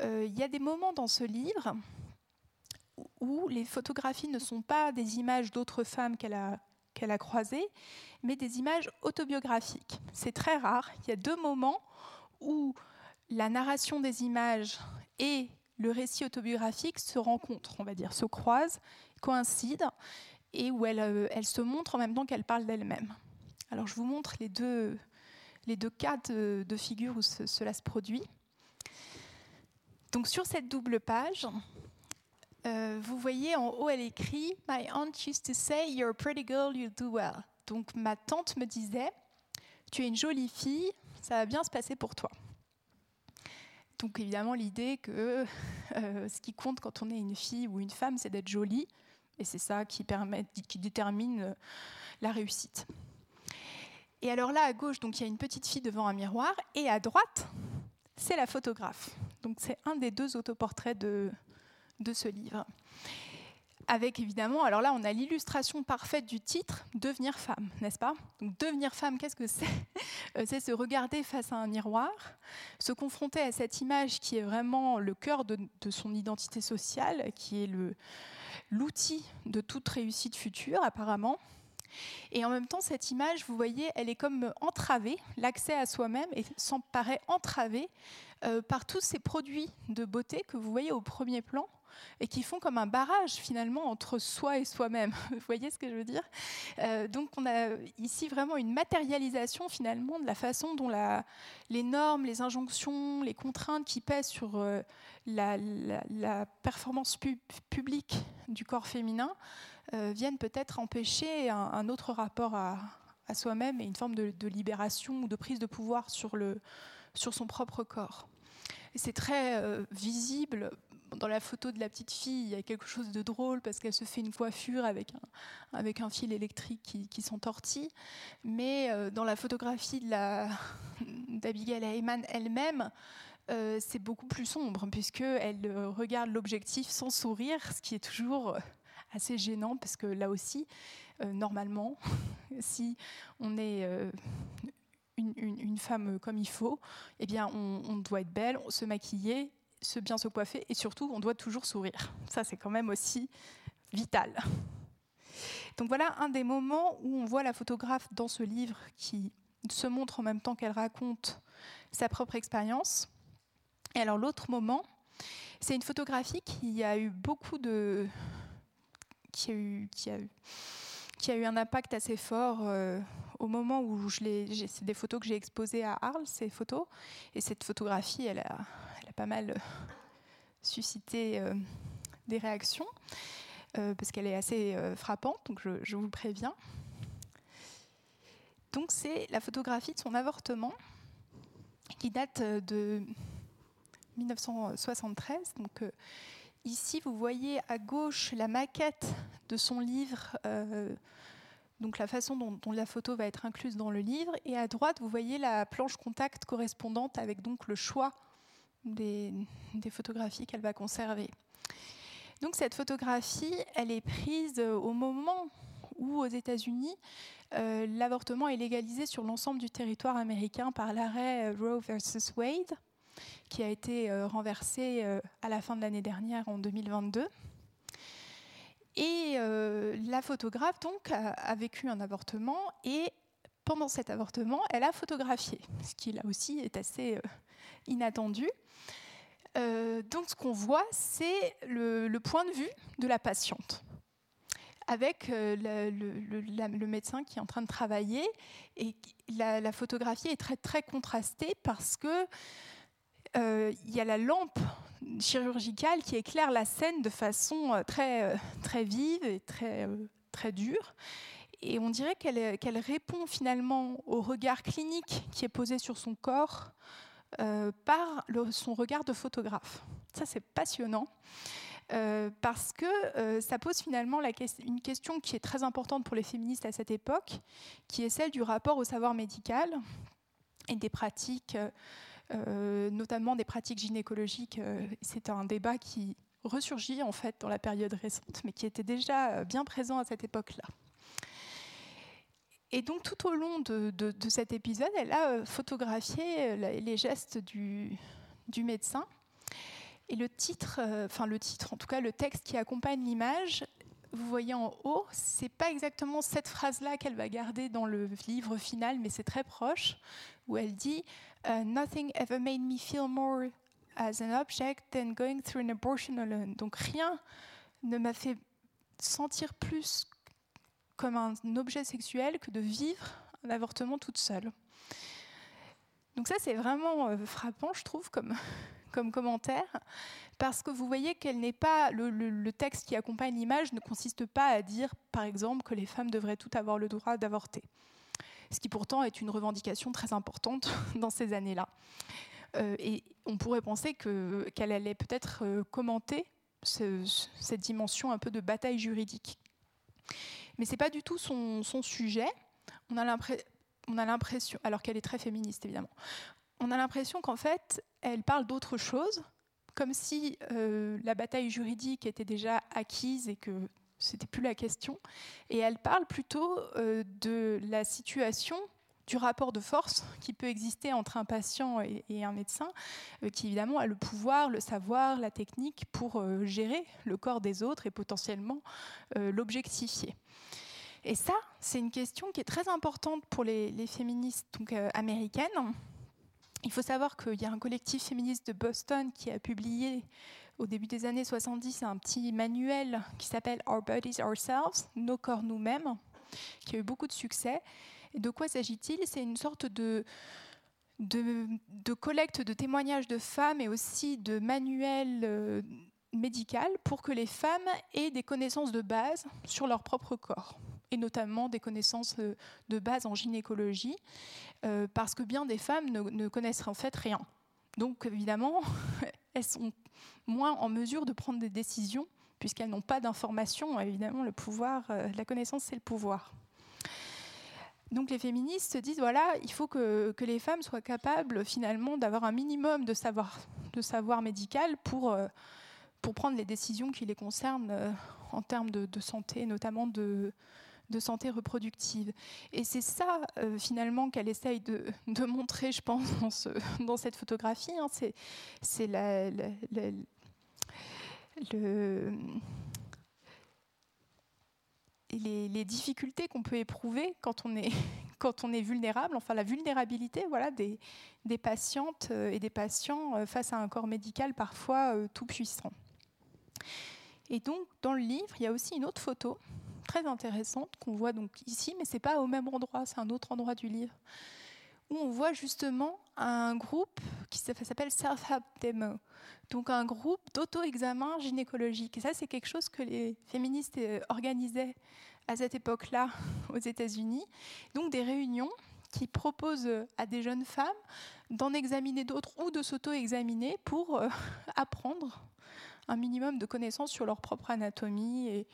euh, il y a des moments dans ce livre où les photographies ne sont pas des images d'autres femmes qu'elle a, croisées, mais des images autobiographiques. C'est très rare. Il y a deux moments où la narration des images et le récit autobiographique se rencontrent, on va dire, se croisent, coïncident, et où elle, euh, se montre en même temps qu'elle parle d'elle-même. Alors je vous montre les deux, les deux cas de, figure où cela se produit. Donc sur cette double page, euh, vous voyez en haut, elle écrit My aunt used to say, You're a pretty girl, you do well. Donc ma tante me disait, Tu es une jolie fille, ça va bien se passer pour toi. Donc évidemment l'idée que euh, ce qui compte quand on est une fille ou une femme, c'est d'être jolie, et c'est ça qui, qui détermine euh, la réussite. Et alors là, à gauche, donc il y a une petite fille devant un miroir, et à droite, c'est la photographe. Donc c'est un des deux autoportraits de, de ce livre. Avec évidemment, alors là on a l'illustration parfaite du titre, Devenir femme, n'est-ce pas? Devenir femme, qu'est-ce que c'est? Euh, C'est se regarder face à un miroir, se confronter à cette image qui est vraiment le cœur de, son identité sociale, qui est l'outil de toute réussite future apparemment, Et en même temps, cette image, vous voyez, elle est comme entravée, l'accès à soi-même s'en paraît entravé euh, par tous ces produits de beauté que vous voyez au premier plan et qui font comme un barrage finalement entre soi et soi-même. Vous voyez ce que je veux dire? Euh, Donc on a ici vraiment une matérialisation finalement de la façon dont les normes, les injonctions, les contraintes qui pèsent sur euh, la, performance publique du corps féminin euh, viennent peut-être empêcher un, autre rapport à, soi-même et une forme de, libération ou de prise de pouvoir sur, le, sur son propre corps. C'est très visible dans la photo de la petite fille, il y a quelque chose de drôle parce qu'elle se fait une coiffure avec un, fil électrique qui, qui s'entortille. Mais euh, dans la photographie d'Abigail Heyman elle-même, euh, c'est beaucoup plus sombre puisqu'elle euh, regarde l'objectif sans sourire, ce qui est toujours assez gênant parce que là aussi, normalement, si on est une, une, femme comme il faut, eh bien, on, on, doit être belle, se maquiller se bien se coiffer et surtout, on doit toujours sourire. Ça, c'est quand même aussi vital. Donc voilà un des moments où on voit la photographe dans ce livre qui se montre en même temps qu'elle raconte sa propre expérience. Et alors l'autre moment, c'est une photographie qui a eu beaucoup de... qui a eu, qui a eu, qui a eu un impact assez fort euh, au moment où je l'ai... C'est des photos que j'ai exposées à Arles, ces photos. Et cette photographie, elle a, pas mal euh, suscité euh, des réactions, euh, parce qu'elle est assez frappante, donc je, vous préviens. Donc c'est la photographie de son avortement, qui date de 1973. Donc ici, vous voyez à gauche la maquette de son livre, donc la façon dont, dont, la photo va être incluse dans le livre, et à droite, vous voyez la planche contact correspondante avec donc le choix des, photographies qu'elle va conserver. Donc cette photographie, elle est prise au moment où aux États-Unis, euh, l'avortement est légalisé sur l'ensemble du territoire américain par l'arrêt Roe versus Wade, qui a été euh, renversé euh, à la fin de l'année dernière, en 2022. Et la photographe donc a, vécu un avortement et pendant cet avortement, elle a photographié, ce qui là aussi est assez inattendu. Euh, donc ce qu'on voit, c'est le, point de vue de la patiente avec euh, le, médecin qui est en train de travailler. Et la, photographie est très, très contrastée parce que euh, il y a la lampe chirurgicale qui éclaire la scène de façon très, très vive et très, très dure. Et on dirait qu'elle répond finalement au regard clinique qui est posé sur son corps euh, par son regard de photographe. Ça, c'est passionnant. Euh, parce que euh, ça pose finalement une question qui est très importante pour les féministes à cette époque, qui est celle du rapport au savoir médical et des pratiques, notamment des pratiques gynécologiques. C'est un débat qui ressurgit en fait dans la période récente, mais qui était déjà bien présent à cette époque-là. Et donc tout au long de, cet épisode, elle a euh, photographié euh, les gestes du, médecin. Et le titre, euh, enfin le titre, en tout cas le texte qui accompagne l'image, vous voyez en haut, c'est pas exactement cette phrase-là qu'elle va garder dans le livre final, mais c'est très proche, où elle dit Nothing ever made me feel more as an object than going through an abortion alone. Donc rien ne m'a fait sentir plus comme un objet sexuel que de vivre un avortement toute seule. Donc ça, c'est vraiment euh, frappant, je trouve, comme, comme commentaire, parce que vous voyez qu'elle n'est pas le, texte qui accompagne l'image ne consiste pas à dire, par exemple, que les femmes devraient toutes avoir le droit d'avorter, ce qui pourtant est une revendication très importante dans ces années-là. Euh, et on pourrait penser qu'elle allait peut-être euh, commenter cette dimension un peu de bataille juridique mais c'est pas du tout son, sujet. On a l'impression, alors qu'elle est très féministe évidemment, on a l'impression qu'en fait, elle parle d'autre chose, comme si euh, la bataille juridique était déjà acquise et que c'était plus la question. Et elle parle plutôt euh, de la situation du rapport de force qui peut exister entre un patient et, un médecin, euh, qui évidemment a le pouvoir, le savoir, la technique pour gérer le corps des autres et potentiellement l'objectifier. Et ça, c'est une question qui est très importante pour les, féministes donc, américaines. Il faut savoir qu'il y a un collectif féministe de Boston qui a publié au début des années 70 un petit manuel qui s'appelle Our Bodies Ourselves, Nos corps nous-mêmes, qui a eu beaucoup de succès. Et de quoi s'agit-il? C'est une sorte de, de, collecte de témoignages de femmes et aussi de manuels euh, médicaux pour que les femmes aient des connaissances de base sur leur propre corps et notamment des connaissances euh, de base en gynécologie, euh, parce que bien des femmes ne, connaissent en fait rien. Donc évidemment, elles sont moins en mesure de prendre des décisions puisqu'elles n'ont pas d'informations. Évidemment, le pouvoir, euh, la connaissance, c'est le pouvoir. Donc les féministes se disent voilà, il faut que, que les femmes soient capables finalement d'avoir un minimum de savoir, de savoir médical pour, pour prendre les décisions qui les concernent en termes de, santé, notamment de, de santé reproductive. Et c'est ça, finalement, qu'elle essaye de, montrer, je pense, dans, ce, dans cette photographie. Hein. C'est la, la, le, les, difficultés qu'on peut éprouver quand on est, quand on est vulnérable, enfin la vulnérabilité voilà, des, des patientes euh, et des patients euh, face à un corps médical parfois euh, tout puissant. Et donc dans le livre, il y a aussi une autre photo très intéressante qu'on voit donc ici, mais c'est pas au même endroit, c'est un autre endroit du livre, où on voit justement un groupe qui s'appelle Self-Help Demo donc un groupe d'auto-examen gynécologique. Et ça, c'est quelque chose que les féministes euh, organisaient à cette époque-là aux États-Unis. Donc des réunions qui proposent à des jeunes femmes d'en examiner d'autres ou de s'auto-examiner pour euh, apprendre un minimum de connaissances sur leur propre anatomie et,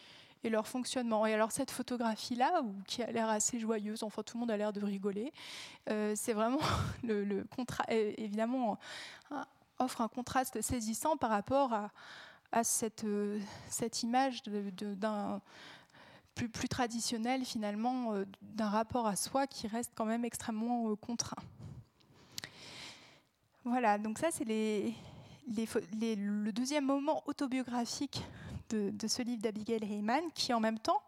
leur fonctionnement. Et alors cette photographie-là, qui a l'air assez joyeuse, enfin tout le monde a l'air de rigoler, euh, c'est vraiment le, le contrat, évidemment offre un contraste saisissant par rapport à, cette, euh, cette, image d'un plus, plus, traditionnel finalement euh, d'un rapport à soi qui reste quand même extrêmement euh, contraint. Voilà, donc ça c'est le deuxième moment autobiographique de, ce livre d'Abigail Heyman qui en même temps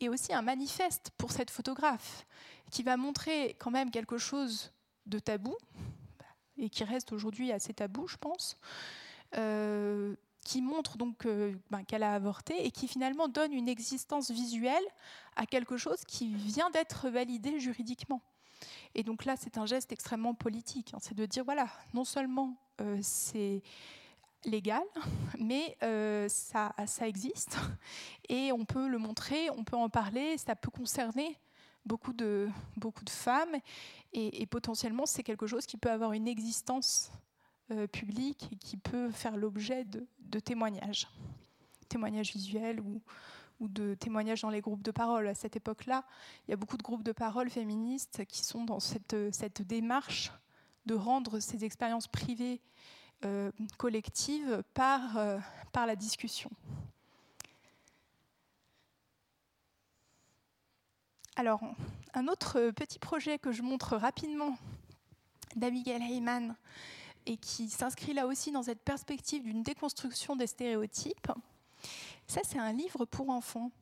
est aussi un manifeste pour cette photographe qui va montrer quand même quelque chose de tabou, et qui reste aujourd'hui assez tabou, je pense, euh, qui montre donc euh, ben, qu'elle a avorté et qui finalement donne une existence visuelle à quelque chose qui vient d'être validé juridiquement. Et donc là, c'est un geste extrêmement politique. Hein. c'est de dire, voilà, non seulement euh, c'est légal, mais ça, ça existe et on peut le montrer, on peut en parler, ça peut concerner beaucoup de, beaucoup de femmes et, potentiellement c'est quelque chose qui peut avoir une existence euh, publique et qui peut faire l'objet de, témoignages, témoignages visuels ou, ou de témoignages dans les groupes de parole. À cette époque-là, il y a beaucoup de groupes de parole féministes qui sont dans cette, cette démarche de rendre ces expériences privées euh, collectives par, euh, par la discussion. Alors, un autre petit projet que je montre rapidement d'Abigail Heyman et qui s'inscrit là aussi dans cette perspective d'une déconstruction des stéréotypes, ça c'est un livre pour enfants.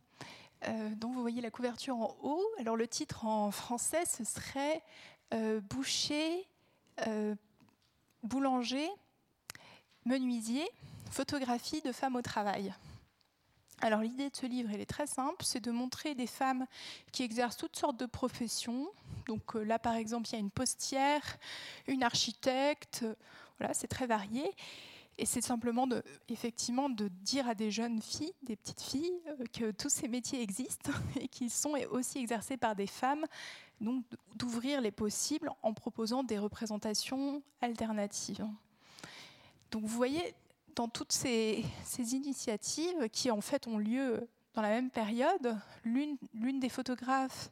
Euh, dont vous voyez la couverture en haut. Alors le titre en français, ce serait Boucher, boulanger, menuisier, photographie de femmes au travail. Alors l'idée de ce livre, elle est très simple, c'est de montrer des femmes qui exercent toutes sortes de professions. Donc euh, là, par exemple, il y a une postière, une architecte, voilà, c'est très varié. Et c'est simplement de, effectivement de dire à des jeunes filles, des petites filles, euh, que tous ces métiers existent et qu'ils sont aussi exercés par des femmes, donc d'ouvrir les possibles en proposant des représentations alternatives. Donc vous voyez, dans toutes ces, initiatives qui en fait ont lieu dans la même période, l'une des photographes,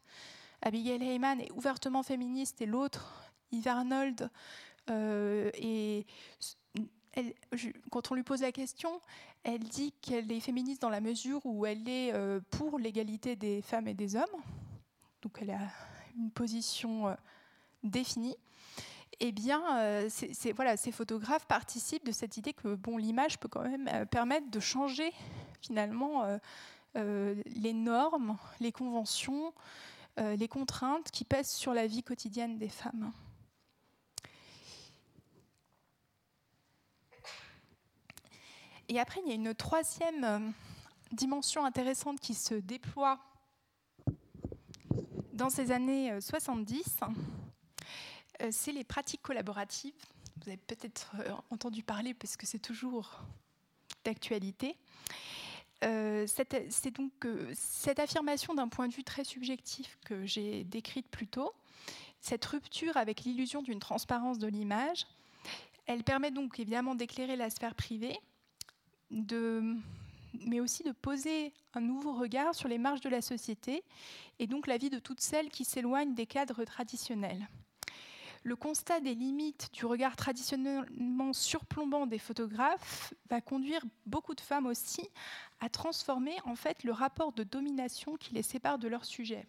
Abigail Heyman, est ouvertement féministe et l'autre, Yves Arnold, euh, quand on lui pose la question, elle dit qu'elle est féministe dans la mesure où elle est euh, pour l'égalité des femmes et des hommes. Donc elle a une position euh, définie eh bien, euh, ces photographes participent de cette idée que bon, l'image peut quand même euh, permettre de changer finalement les normes, les conventions, les contraintes qui pèsent sur la vie quotidienne des femmes. Et après, il y a une troisième dimension intéressante qui se déploie dans ces années 70, euh, euh, c'est les pratiques collaboratives. Vous avez peut-être euh, entendu parler parce que c'est toujours d'actualité. c'est donc cette affirmation d'un point de vue très subjectif que j'ai décrite plus tôt, cette rupture avec l'illusion d'une transparence de l'image, elle permet donc évidemment d'éclairer la sphère privée, mais aussi de poser un nouveau regard sur les marges de la société et donc la vie de toutes celles qui s'éloignent des cadres traditionnels. Le constat des limites du regard traditionnellement surplombant des photographes va conduire beaucoup de femmes aussi à transformer en fait le rapport de domination qui les sépare de leur sujet.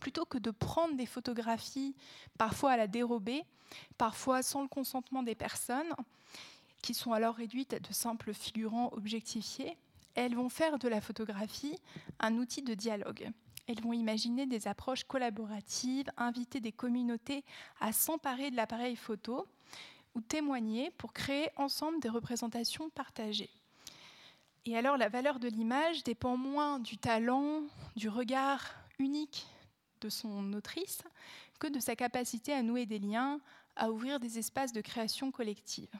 Plutôt que de prendre des photographies parfois à la dérobée, parfois sans le consentement des personnes, qui sont alors réduites à de simples figurants objectifiés, elles vont faire de la photographie un outil de dialogue. Elles vont imaginer des approches collaboratives, inviter des communautés à s'emparer de l'appareil photo ou témoigner pour créer ensemble des représentations partagées. Et alors la valeur de l'image dépend moins du talent, du regard unique de son autrice que de sa capacité à nouer des liens, à ouvrir des espaces de création collective.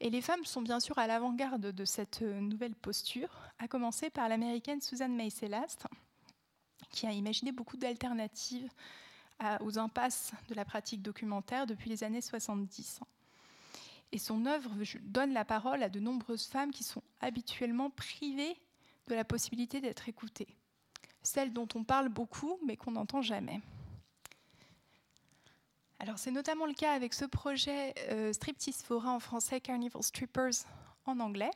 Et les femmes sont bien sûr à l'avant-garde de cette nouvelle posture, à commencer par l'américaine Susan May Celast, qui a imaginé beaucoup d'alternatives aux impasses de la pratique documentaire depuis les années 70. Et son œuvre donne la parole à de nombreuses femmes qui sont habituellement privées de la possibilité d'être écoutées, celles dont on parle beaucoup mais qu'on n'entend jamais. Alors c'est notamment le cas avec ce projet euh, Striptease Fora en français, Carnival Strippers en anglais.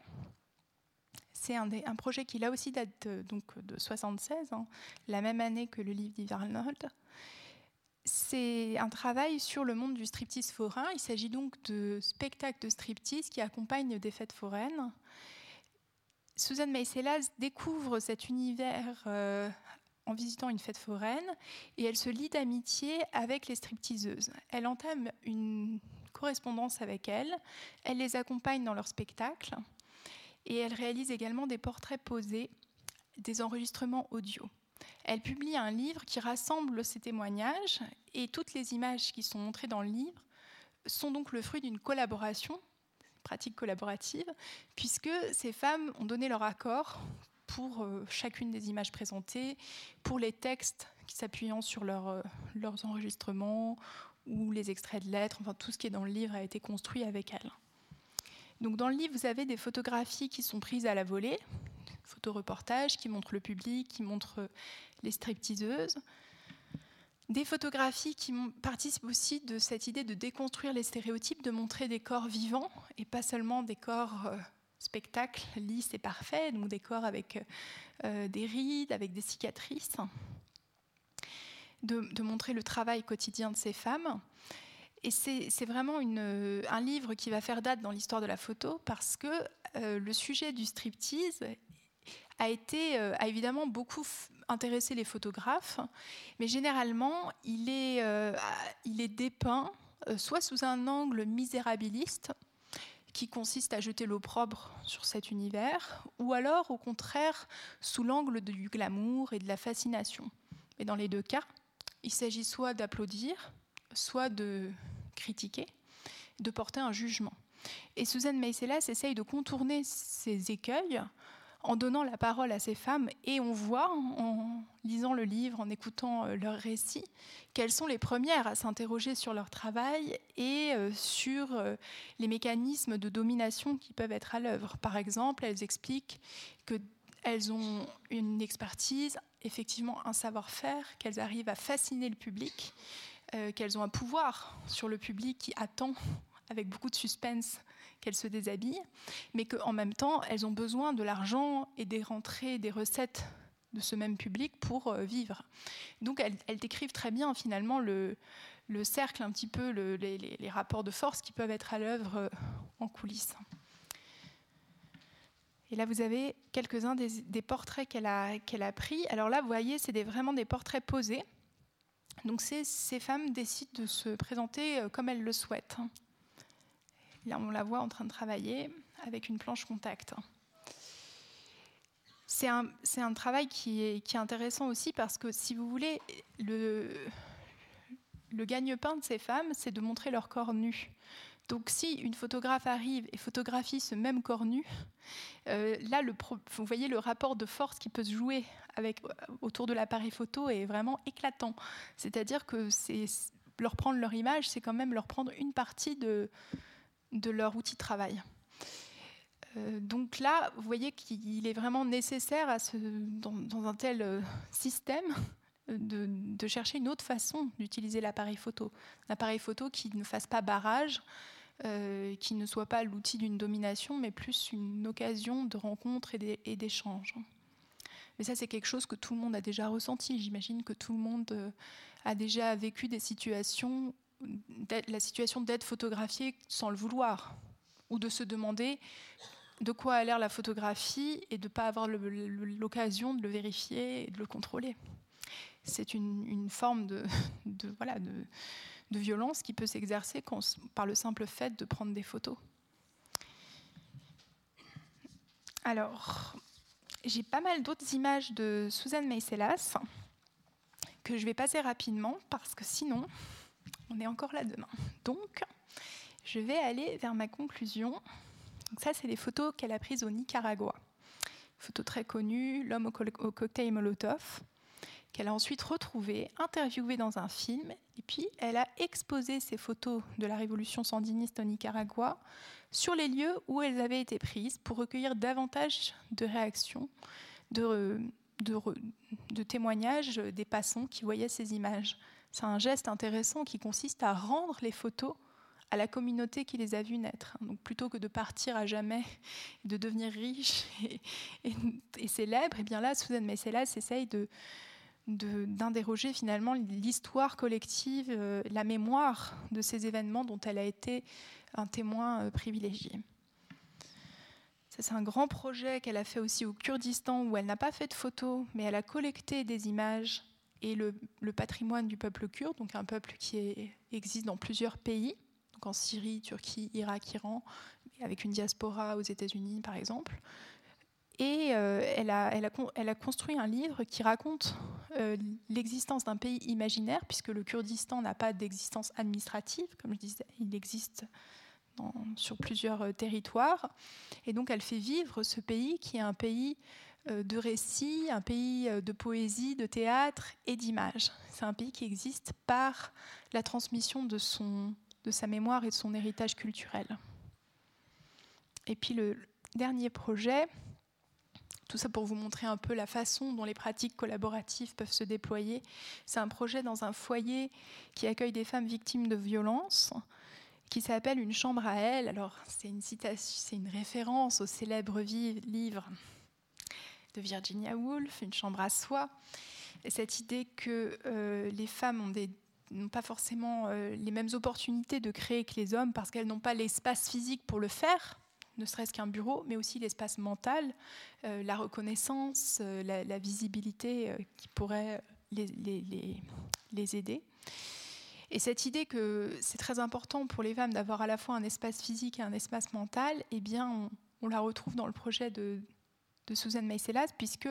C'est un, projet qui là aussi date de, donc, de 76, hein, la même année que le livre d'Yves Arnold. C'est un travail sur le monde du striptease forain. Il s'agit donc de spectacles de striptease qui accompagnent des fêtes foraines. Susan Meiselas découvre cet univers euh, en visitant une fête foraine et elle se lie d'amitié avec les stripteaseuses. Elle entame une correspondance avec elles, elle les accompagne dans leurs spectacles et elle réalise également des portraits posés, des enregistrements audio. Elle publie un livre qui rassemble ces témoignages et toutes les images qui sont montrées dans le livre sont donc le fruit d'une collaboration, pratique collaborative, puisque ces femmes ont donné leur accord pour euh, chacune des images présentées, pour les textes qui s'appuyant sur euh, leurs enregistrements ou les extraits de lettres, enfin tout ce qui est dans le livre a été construit avec elles. Donc dans le livre, vous avez des photographies qui sont prises à la volée, photoreportages qui montrent le public, qui montrent euh, les stripteaseuses, des photographies qui participent aussi de cette idée de déconstruire les stéréotypes, de montrer des corps vivants et pas seulement des corps spectacle lisse et parfait, donc des corps avec euh, des rides, avec des cicatrices, de, montrer le travail quotidien de ces femmes. Et c'est vraiment une, un livre qui va faire date dans l'histoire de la photo parce que euh, le sujet du striptease a, euh, évidemment beaucoup intéressé les photographes, mais généralement il est, il est dépeint soit sous un angle misérabiliste, qui consiste à jeter l'opprobre sur cet univers, ou alors au contraire sous l'angle du glamour et de la fascination. Et dans les deux cas, il s'agit soit d'applaudir, soit de critiquer, de porter un jugement. Et Suzanne Meiselas essaye de contourner ces écueils en donnant la parole à ces femmes et on voit en lisant le livre, en écoutant euh, leurs récits, qu'elles sont les premières à s'interroger sur leur travail et euh, sur euh, les mécanismes de domination qui peuvent être à l'œuvre. Par exemple, elles expliquent qu'elles ont une expertise, effectivement un savoir-faire, qu'elles arrivent à fasciner le public, qu'elles ont un pouvoir sur le public qui attend avec beaucoup de suspense qu'elles se déshabillent, mais qu'en même temps, elles ont besoin de l'argent et des rentrées, des recettes de ce même public pour euh, vivre. Donc elles, décrivent très bien finalement le, cercle, un petit peu les, rapports de force qui peuvent être à l'œuvre euh, en coulisses. Et là, vous avez quelques-uns des, portraits qu'elle a pris. Alors là, vous voyez, c'est vraiment des portraits posés. Donc ces, femmes décident de se présenter euh, comme elles le souhaitent. Là, on la voit en train de travailler avec une planche contact. C'est un, travail qui est, intéressant aussi parce que, si vous voulez, le, le gagne-pain de ces femmes, c'est de montrer leur corps nu. Donc si une photographe arrive et photographie ce même corps nu, euh, là, vous voyez le rapport de force qui peut se jouer avec, autour de l'appareil photo est vraiment éclatant. C'est-à-dire que leur prendre leur image, c'est quand même leur prendre une partie de, leur outil de travail. Euh, donc là, vous voyez qu'il est vraiment nécessaire dans, un tel euh, système de, de, chercher une autre façon d'utiliser l'appareil photo. Un appareil photo qui ne fasse pas barrage, euh, qui ne soit pas l'outil d'une domination, mais plus une occasion de rencontre et d'échange. Mais ça, c'est quelque chose que tout le monde a déjà ressenti. J'imagine que tout le monde euh, a déjà vécu des situations, la situation d'être photographié sans le vouloir, ou de se demander de quoi a l'air la photographie et de ne pas avoir l'occasion de le vérifier et de le contrôler. C'est une, forme de voilà, de, de violence qui peut s'exercer par le simple fait de prendre des photos. Alors, j'ai pas mal d'autres images de Susan Meiselas que je vais passer rapidement parce que sinon, on est encore là demain. Donc, je vais aller vers ma conclusion. Donc ça, c'est des photos qu'elle a prises au Nicaragua. Photo très connue, l'homme au, cocktail Molotov qu'elle a ensuite retrouvée, interviewée dans un film, et puis elle a exposé ces photos de la révolution sandiniste au Nicaragua sur les lieux où elles avaient été prises pour recueillir davantage de réactions, de, témoignages des passants qui voyaient ces images. C'est un geste intéressant qui consiste à rendre les photos à la communauté qui les a vues naître. Donc plutôt que de partir à jamais, de devenir riche et, célèbre, et eh bien là, Suzanne Messelas essaye de, d'interroger finalement l'histoire collective, euh, la mémoire de ces événements dont elle a été un témoin euh, privilégié. C'est un grand projet qu'elle a fait aussi au Kurdistan où elle n'a pas fait de photos, mais elle a collecté des images et le, patrimoine du peuple kurde, donc un peuple qui existe dans plusieurs pays, donc en Syrie, Turquie, Irak, Iran, avec une diaspora aux États-Unis par exemple. Et euh, elle, a, construit un livre qui raconte euh, l'existence d'un pays imaginaire, puisque le Kurdistan n'a pas d'existence administrative, comme je disais, il existe sur plusieurs euh, territoires. Et donc elle fait vivre ce pays qui est un pays de récits, un pays de poésie, de théâtre et d'images. C'est un pays qui existe par la transmission de, de sa mémoire et de son héritage culturel. Et puis le dernier projet, tout ça pour vous montrer un peu la façon dont les pratiques collaboratives peuvent se déployer. C'est un projet dans un foyer qui accueille des femmes victimes de violences qui s'appelle Une chambre à elle. Alors, c'est une une référence au célèbre livre de Virginia Woolf, Une chambre à soi. Et cette idée que euh, les femmes n'ont pas forcément euh, les mêmes opportunités de créer que les hommes parce qu'elles n'ont pas l'espace physique pour le faire ne serait-ce qu'un bureau, mais aussi l'espace mental, euh, la reconnaissance, euh, la, visibilité euh, qui pourrait les, aider. Et cette idée que c'est très important pour les femmes d'avoir à la fois un espace physique et un espace mental, eh bien, on, la retrouve dans le projet de, de Suzanne Meiselas, puisque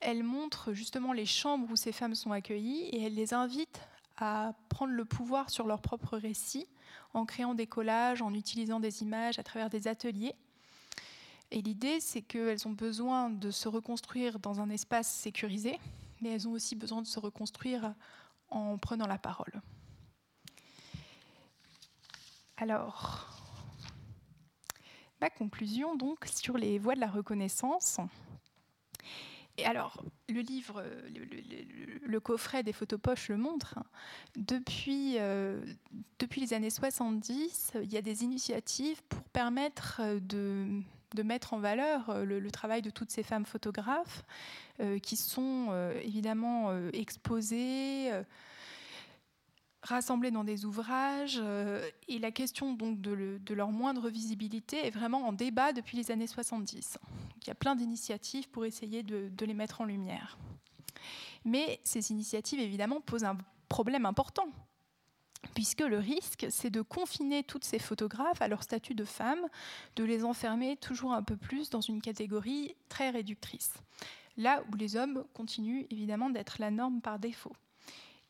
elle montre justement les chambres où ces femmes sont accueillies et elle les invite à prendre le pouvoir sur leur propre récit en créant des collages, en utilisant des images à travers des ateliers. Et l'idée, c'est qu'elles ont besoin de se reconstruire dans un espace sécurisé, mais elles ont aussi besoin de se reconstruire en prenant la parole. Alors, ma conclusion donc sur les voies de la reconnaissance. Et alors, le livre, le, coffret des photos poches le montre. Hein. Depuis, euh, depuis les années 70, il y a des initiatives pour permettre euh, de, de mettre en valeur euh, le, travail de toutes ces femmes photographes qui sont évidemment exposées rassemblés dans des ouvrages, euh, et la question donc de, leur moindre visibilité est vraiment en débat depuis les années 70. il y a plein d'initiatives pour essayer de, de, les mettre en lumière. Mais ces initiatives, évidemment, posent un problème important, puisque le risque, c'est de confiner toutes ces photographes à leur statut de femmes, de les enfermer toujours un peu plus dans une catégorie très réductrice, là où les hommes continuent évidemment d'être la norme par défaut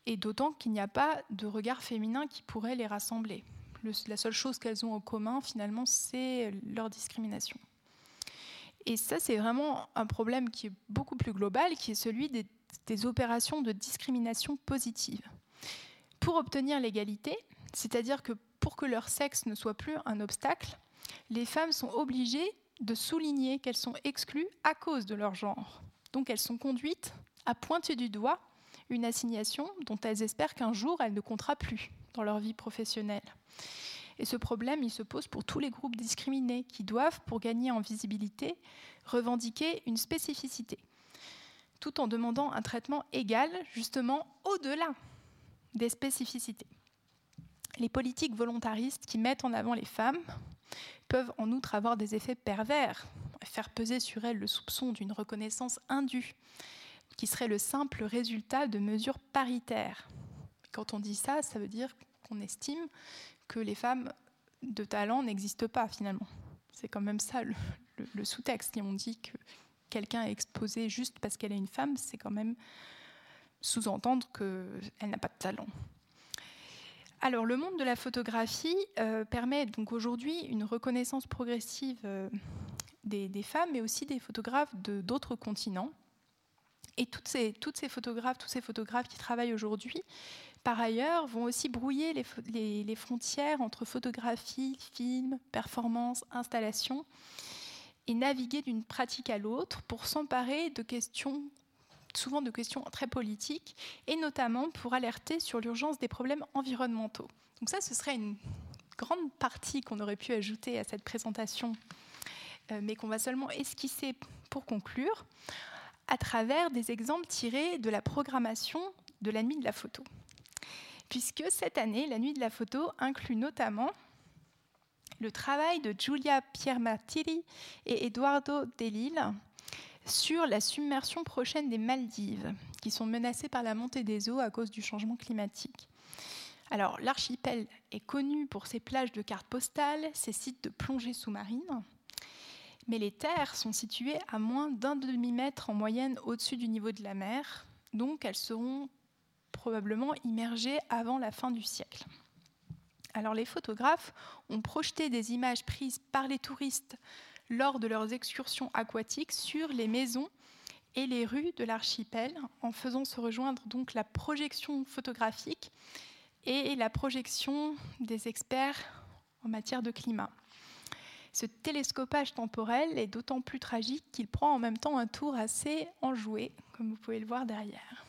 et d'autant qu'il n'y a pas de regard féminin qui pourrait les rassembler. la seule chose qu'elles ont en commun, finalement, c'est leur discrimination. Et ça, c'est vraiment un problème qui est beaucoup plus global, qui est celui des, des opérations de discrimination positive. Pour obtenir l'égalité, c'est-à-dire que pour que leur sexe ne soit plus un obstacle, les femmes sont obligées de souligner qu'elles sont exclues à cause de leur genre. Donc elles sont conduites à pointer du doigt une assignation dont elles espèrent qu'un jour elle ne comptera plus dans leur vie professionnelle. Et ce problème, il se pose pour tous les groupes discriminés qui doivent, pour gagner en visibilité, revendiquer une spécificité, tout en demandant un traitement égal, justement au-delà des spécificités. Les politiques volontaristes qui mettent en avant les femmes peuvent en outre avoir des effets pervers, faire peser sur elles le soupçon d'une reconnaissance indue qui serait le simple résultat de mesures paritaires. Quand on dit ça, ça veut dire qu'on estime que les femmes de talent n'existent pas finalement. C'est quand même ça le, sous-texte. Si on dit que quelqu'un est exposé juste parce qu'elle est une femme, c'est quand même sous-entendre qu'elle n'a pas de talent. Alors, le monde de la photographie euh, permet donc aujourd'hui une reconnaissance progressive euh, des, des, femmes, mais aussi des photographes de d'autres continents. Et toutes ces, photographes, tous ces photographes qui travaillent aujourd'hui, par ailleurs, vont aussi brouiller les, les, frontières entre photographie, film, performance, installation, et naviguer d'une pratique à l'autre pour s'emparer de questions souvent de questions très politiques, et notamment pour alerter sur l'urgence des problèmes environnementaux. Donc ça, ce serait une grande partie qu'on aurait pu ajouter à cette présentation, euh, mais qu'on va seulement esquisser pour conclure à travers des exemples tirés de la programmation de la nuit de la photo. Puisque cette année, la nuit de la photo inclut notamment le travail de Giulia Piermartiri et Eduardo Delille sur la submersion prochaine des Maldives, qui sont menacées par la montée des eaux à cause du changement climatique. Alors, l'archipel est connu pour ses plages de cartes postales, ses sites de plongée sous-marine, mais les terres sont situées à moins d'un demi-mètre en moyenne au-dessus du niveau de la mer, donc elles seront probablement immergées avant la fin du siècle. Alors les photographes ont projeté des images prises par les touristes lors de leurs excursions aquatiques sur les maisons et les rues de l'archipel, en faisant se rejoindre donc la projection photographique et la projection des experts en matière de climat. Ce télescopage temporel est d'autant plus tragique qu'il prend en même temps un tour assez enjoué, comme vous pouvez le voir derrière.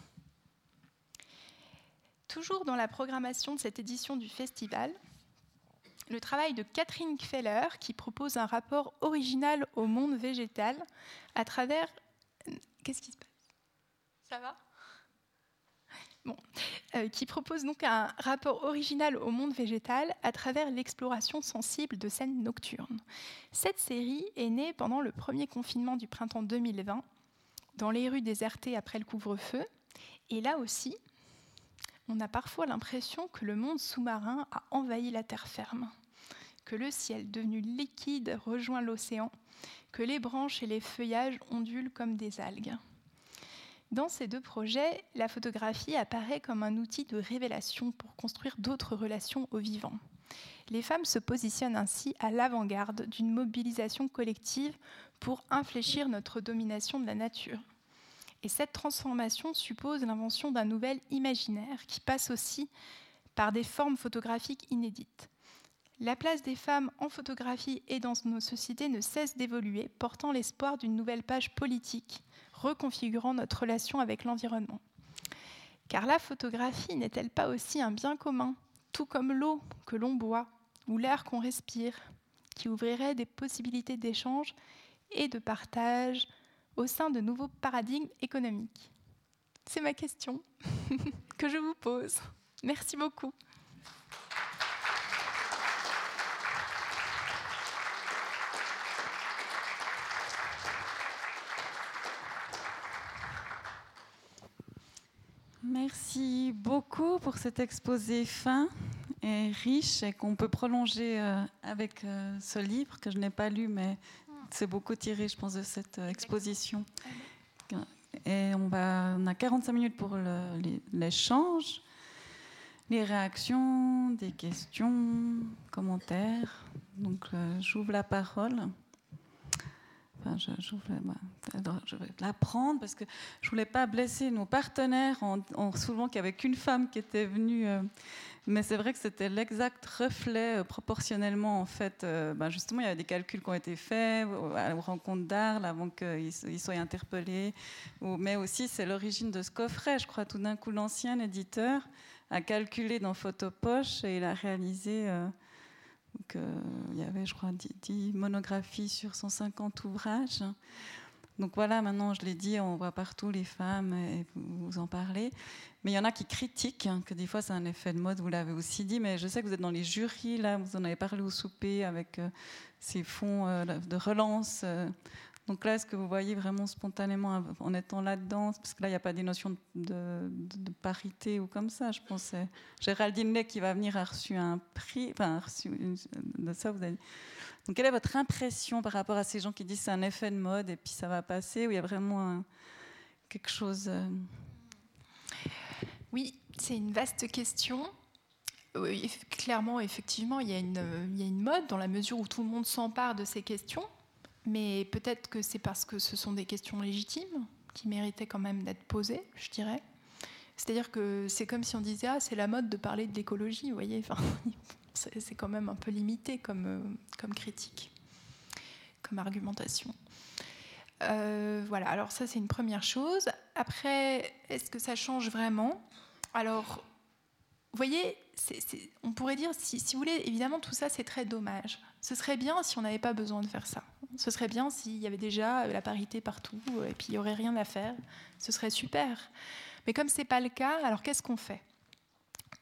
Toujours dans la programmation de cette édition du festival, le travail de Catherine Kfeller qui propose un rapport original au monde végétal à travers... Qu'est-ce qui se passe? Ça va? Euh, qui propose donc un rapport original au monde végétal à travers l'exploration sensible de scènes nocturnes. Cette série est née pendant le premier confinement du printemps 2020, dans les rues désertées après le couvre-feu. Et là aussi, on a parfois l'impression que le monde sous-marin a envahi la terre ferme, que le ciel devenu liquide rejoint l'océan, que les branches et les feuillages ondulent comme des algues. Dans ces deux projets, la photographie apparaît comme un outil de révélation pour construire d'autres relations au vivant. Les femmes se positionnent ainsi à l'avant-garde d'une mobilisation collective pour infléchir notre domination de la nature. Et cette transformation suppose l'invention d'un nouvel imaginaire qui passe aussi par des formes photographiques inédites. La place des femmes en photographie et dans nos sociétés ne cesse d'évoluer, portant l'espoir d'une nouvelle page politique reconfigurant notre relation avec l'environnement. Car la photographie n'est-elle pas aussi un bien commun, tout comme l'eau que l'on boit ou l'air qu'on respire, qui ouvrirait des possibilités d'échange et de partage au sein de nouveaux paradigmes économiques? C'est ma question que je vous pose. Merci beaucoup. Merci beaucoup pour cet exposé fin et riche et qu'on peut prolonger euh, avec euh, ce livre que je n'ai pas lu, mais c'est beaucoup tiré, je pense, de cette euh, exposition. Et on, a 45 minutes pour l'échange, les réactions, des questions, commentaires. Donc j'ouvre la parole je, je, vais la prendre parce que je voulais pas blesser nos partenaires en, soulevant qu'il n'y avait qu'une femme qui était venue. Euh, mais c'est vrai que c'était l'exact reflet euh, proportionnellement. En fait, euh, ben justement, il y avait des calculs qui ont été faits à la rencontre d'Arles avant qu'ils soient interpellés. Mais aussi, c'est l'origine de ce coffret. Je crois tout d'un coup, l'ancien éditeur a calculé dans Photopoche et il a réalisé. Donc, euh, il y avait, je crois, 10, monographies sur 150 ouvrages. Donc voilà, maintenant, je l'ai dit, on voit partout les femmes et vous en parlez. Mais il y en a qui critiquent, hein, que des fois c'est un effet de mode, vous l'avez aussi dit, mais je sais que vous êtes dans les jurys, là, vous en avez parlé au souper avec euh, ces fonds euh, de relance donc là, est-ce que vous voyez vraiment spontanément, en étant là-dedans, parce que là, il n'y a pas des notions de, parité ou comme ça, je pense. Géraldine Lay qui va venir a reçu un prix, enfin, a reçu de ça, vous avez... Donc quelle est votre impression par rapport à ces gens qui disent c'est un effet de mode et puis ça va passer, ou il y a vraiment quelque chose... Euh, oui, c'est une vaste question. Oui, clairement, effectivement, une, il y a une mode dans la mesure où tout le monde s'empare de ces questions mais peut-être que c'est parce que ce sont des questions légitimes qui méritaient quand même d'être posées, je dirais. C'est-à-dire que c'est comme si on disait ah c'est la mode de parler de l'écologie, vous voyez. Enfin, c'est quand même un peu limité comme, euh, comme critique, comme argumentation. Euh, voilà, alors ça c'est une première chose. Après, est-ce que ça change vraiment? Alors, vous voyez, on pourrait dire, si, si, vous voulez, évidemment tout ça c'est très dommage. Ce serait bien si on n'avait pas besoin de faire ça. Ce serait bien s'il y avait déjà la parité partout et puis il n'y aurait rien à faire. Ce serait super. Mais comme ce n'est pas le cas, alors qu'est-ce qu'on fait?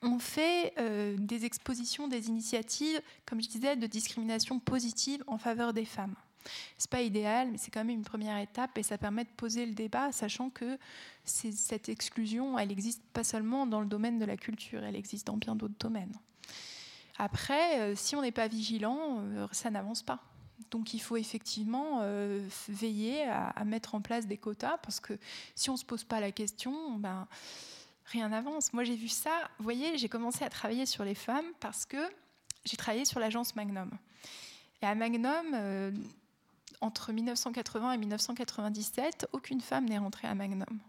On fait euh, des expositions, des initiatives, comme je disais, de discrimination positive en faveur des femmes. C'est pas idéal, mais c'est quand même une première étape et ça permet de poser le débat, sachant que cette exclusion, elle n'existe pas seulement dans le domaine de la culture, elle existe dans bien d'autres domaines. Après, euh, si on n'est pas vigilant, euh, ça n'avance pas. Donc il faut effectivement euh, veiller à, mettre en place des quotas parce que si on ne se pose pas la question, ben, rien n'avance. Moi j'ai vu ça, vous voyez, j'ai commencé à travailler sur les femmes parce que j'ai travaillé sur l'agence Magnum. Et à Magnum, entre 1980 et 1997, aucune femme n'est rentrée à Magnum.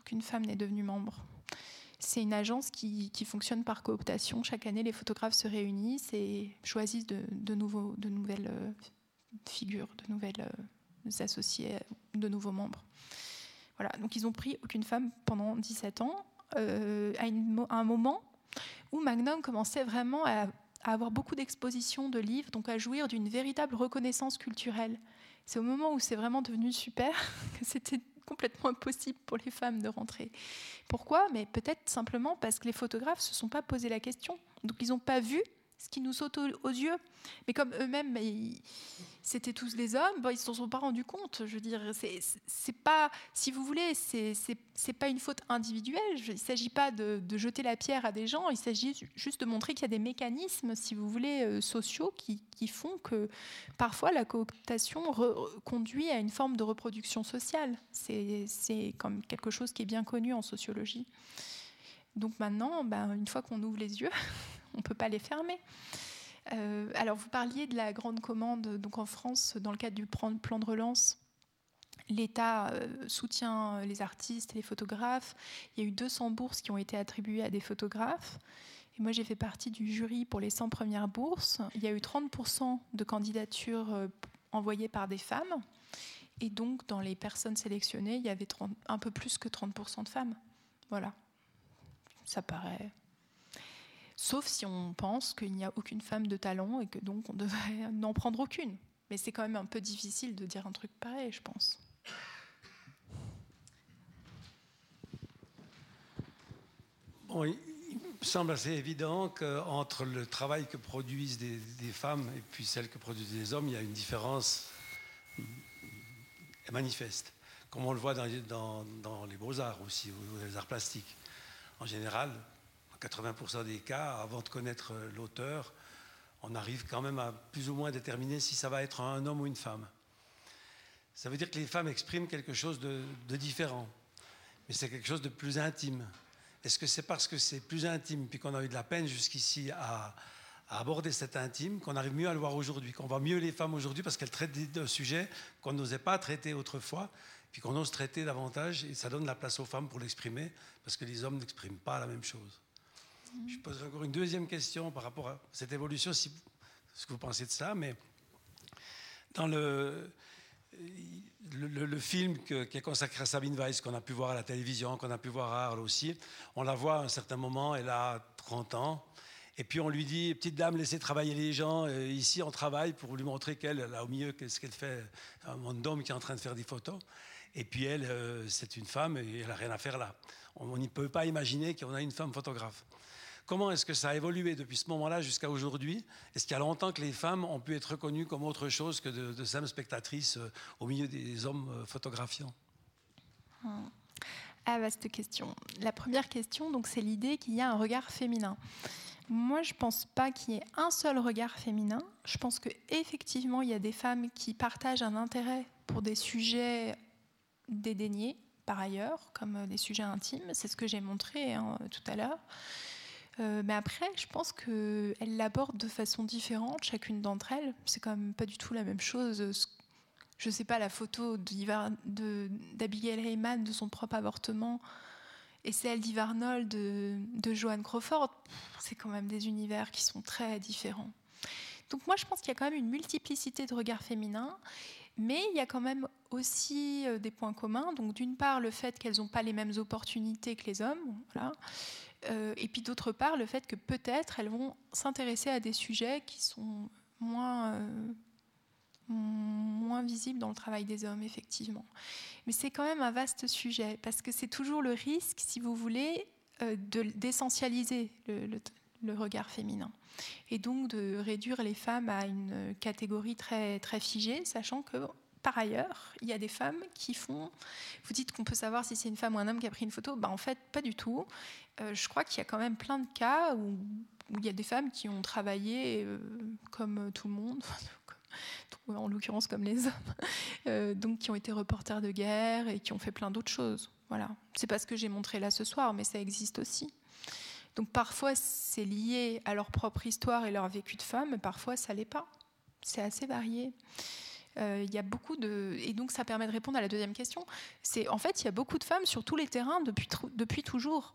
Aucune femme n'est devenue membre. C'est une agence qui, fonctionne par cooptation. Chaque année, les photographes se réunissent et choisissent de, nouvelles euh, figures, de nouvelles euh, associés, de nouveaux membres. Voilà, donc ils ont pris aucune femme pendant 17 ans, euh, à, un moment où Magnum commençait vraiment à, à avoir beaucoup d'expositions de livres, donc à jouir d'une véritable reconnaissance culturelle. C'est au moment où c'est vraiment devenu super que c'était complètement impossible pour les femmes de rentrer. Pourquoi? Mais peut-être simplement parce que les photographes ne se sont pas posé la question. Donc ils n'ont pas vu ce qui nous saute aux, yeux. Mais comme eux-mêmes, c'était tous des hommes, bon, ils ne s'en sont pas rendus compte. Je veux dire, c'est pas, si vous voulez, c'est pas une faute individuelle. Il ne s'agit pas de, jeter la pierre à des gens, il s'agit juste de montrer qu'il y a des mécanismes, si vous voulez, euh, sociaux qui, qui, font que parfois la cooptation conduit à une forme de reproduction sociale. C'est comme quelque chose qui est bien connu en sociologie. Donc maintenant, ben, une fois qu'on ouvre les yeux, on ne peut pas les fermer. Euh, alors, vous parliez de la grande commande. Donc, en France, dans le cadre du plan de relance, l'État euh, soutient les artistes et les photographes. Il y a eu 200 bourses qui ont été attribuées à des photographes. Et moi, j'ai fait partie du jury pour les 100 premières bourses. Il y a eu 30% de candidatures euh, envoyées par des femmes. Et donc, dans les personnes sélectionnées, il y avait un peu plus que 30% de femmes. Voilà. Ça paraît sauf si on pense qu'il n'y a aucune femme de talent et que donc on devrait n'en prendre aucune. Mais c'est quand même un peu difficile de dire un truc pareil, je pense. Bon, semble assez évident qu'entre le travail que produisent des, femmes et puis celle que produisent des hommes, il y a une différence manifeste, comme on le voit dans, dans les beaux-arts aussi, ou les arts plastiques. En général, en 80% des cas, avant de connaître l'auteur, on arrive quand même à plus ou moins déterminer si ça va être un homme ou une femme. Ça veut dire que les femmes expriment quelque chose de, différent, mais c'est quelque chose de plus intime. Est-ce que c'est parce que c'est plus intime, puis qu'on a eu de la peine jusqu'ici à, aborder cet intime, qu'on arrive mieux à le voir aujourd'hui, qu'on voit mieux les femmes aujourd'hui parce qu'elles traitent d'un sujet qu'on n'osait pas traiter autrefois, puis qu'on ose traiter davantage, et ça donne la place aux femmes pour l'exprimer, parce que les hommes n'expriment pas la même chose. Je poserai encore une deuxième question par rapport à cette évolution, si, ce que vous pensez de ça, mais dans le, le, film qui est consacré à Sabine Weiss, qu'on a pu voir à la télévision, qu'on a pu voir à Arles aussi, on la voit à un certain moment, elle a 30 ans, et puis on lui dit, petite dame, laissez travailler les gens, euh, ici on travaille pour lui montrer qu'elle, là au milieu, qu'est-ce qu'elle fait, un monde d'homme qui est en train de faire des photos, et puis elle, euh, c'est une femme et elle n'a rien à faire là. On ne peut pas imaginer qu'on a une femme photographe. Comment est-ce que ça a évolué depuis ce moment-là jusqu'à aujourd'hui? Est-ce qu'il y a longtemps que les femmes ont pu être reconnues comme autre chose que de, simples spectatrices euh, au milieu des hommes euh, photographiants? Ah, vaste question. La première question, donc, c'est l'idée qu'il y a un regard féminin. Moi, je ne pense pas qu'il y ait un seul regard féminin. Je pense qu'effectivement, il y a des femmes qui partagent un intérêt pour des sujets dédaignés, par ailleurs, comme euh, des sujets intimes. C'est ce que j'ai montré hein, tout à l'heure. Euh, mais après, je pense qu'elles l'abordent de façon différente, chacune d'entre elles. C'est quand même pas du tout la même chose. Je sais pas, la photo d'Abigail Heyman de son propre avortement et celle d'Yves Arnold de, de Joan Crawford, c'est quand même des univers qui sont très différents. Donc moi, je pense qu'il y a quand même une multiplicité de regards féminins, mais il y a quand même aussi euh, des points communs. Donc d'une part, le fait qu'elles n'ont pas les mêmes opportunités que les hommes. Euh, et puis d'autre part, le fait que peut-être elles vont s'intéresser à des sujets qui sont moins, euh, moins visibles dans le travail des hommes, effectivement. Mais c'est quand même un vaste sujet, parce que c'est toujours le risque, si vous voulez, d'essentialiser le, le, regard féminin. Et donc de réduire les femmes à une catégorie très, très figée, sachant que par ailleurs, il y a des femmes qui font. Vous dites qu'on peut savoir si c'est une femme ou un homme qui a pris une photo. Ben, en fait, pas du tout. Euh, je crois qu'il y a quand même plein de cas où, il y a des femmes qui ont travaillé euh, comme tout le monde, en l'occurrence comme les hommes, euh, donc qui ont été reporters de guerre et qui ont fait plein d'autres choses. Voilà. C'est pas ce que j'ai montré là ce soir, mais ça existe aussi. Donc parfois c'est lié à leur propre histoire et leur vécu de femme, parfois ça l'est pas. C'est assez varié. Euh, il y a beaucoup de et donc ça permet de répondre à la deuxième question. C'est en fait il y a beaucoup de femmes sur tous les terrains depuis depuis toujours.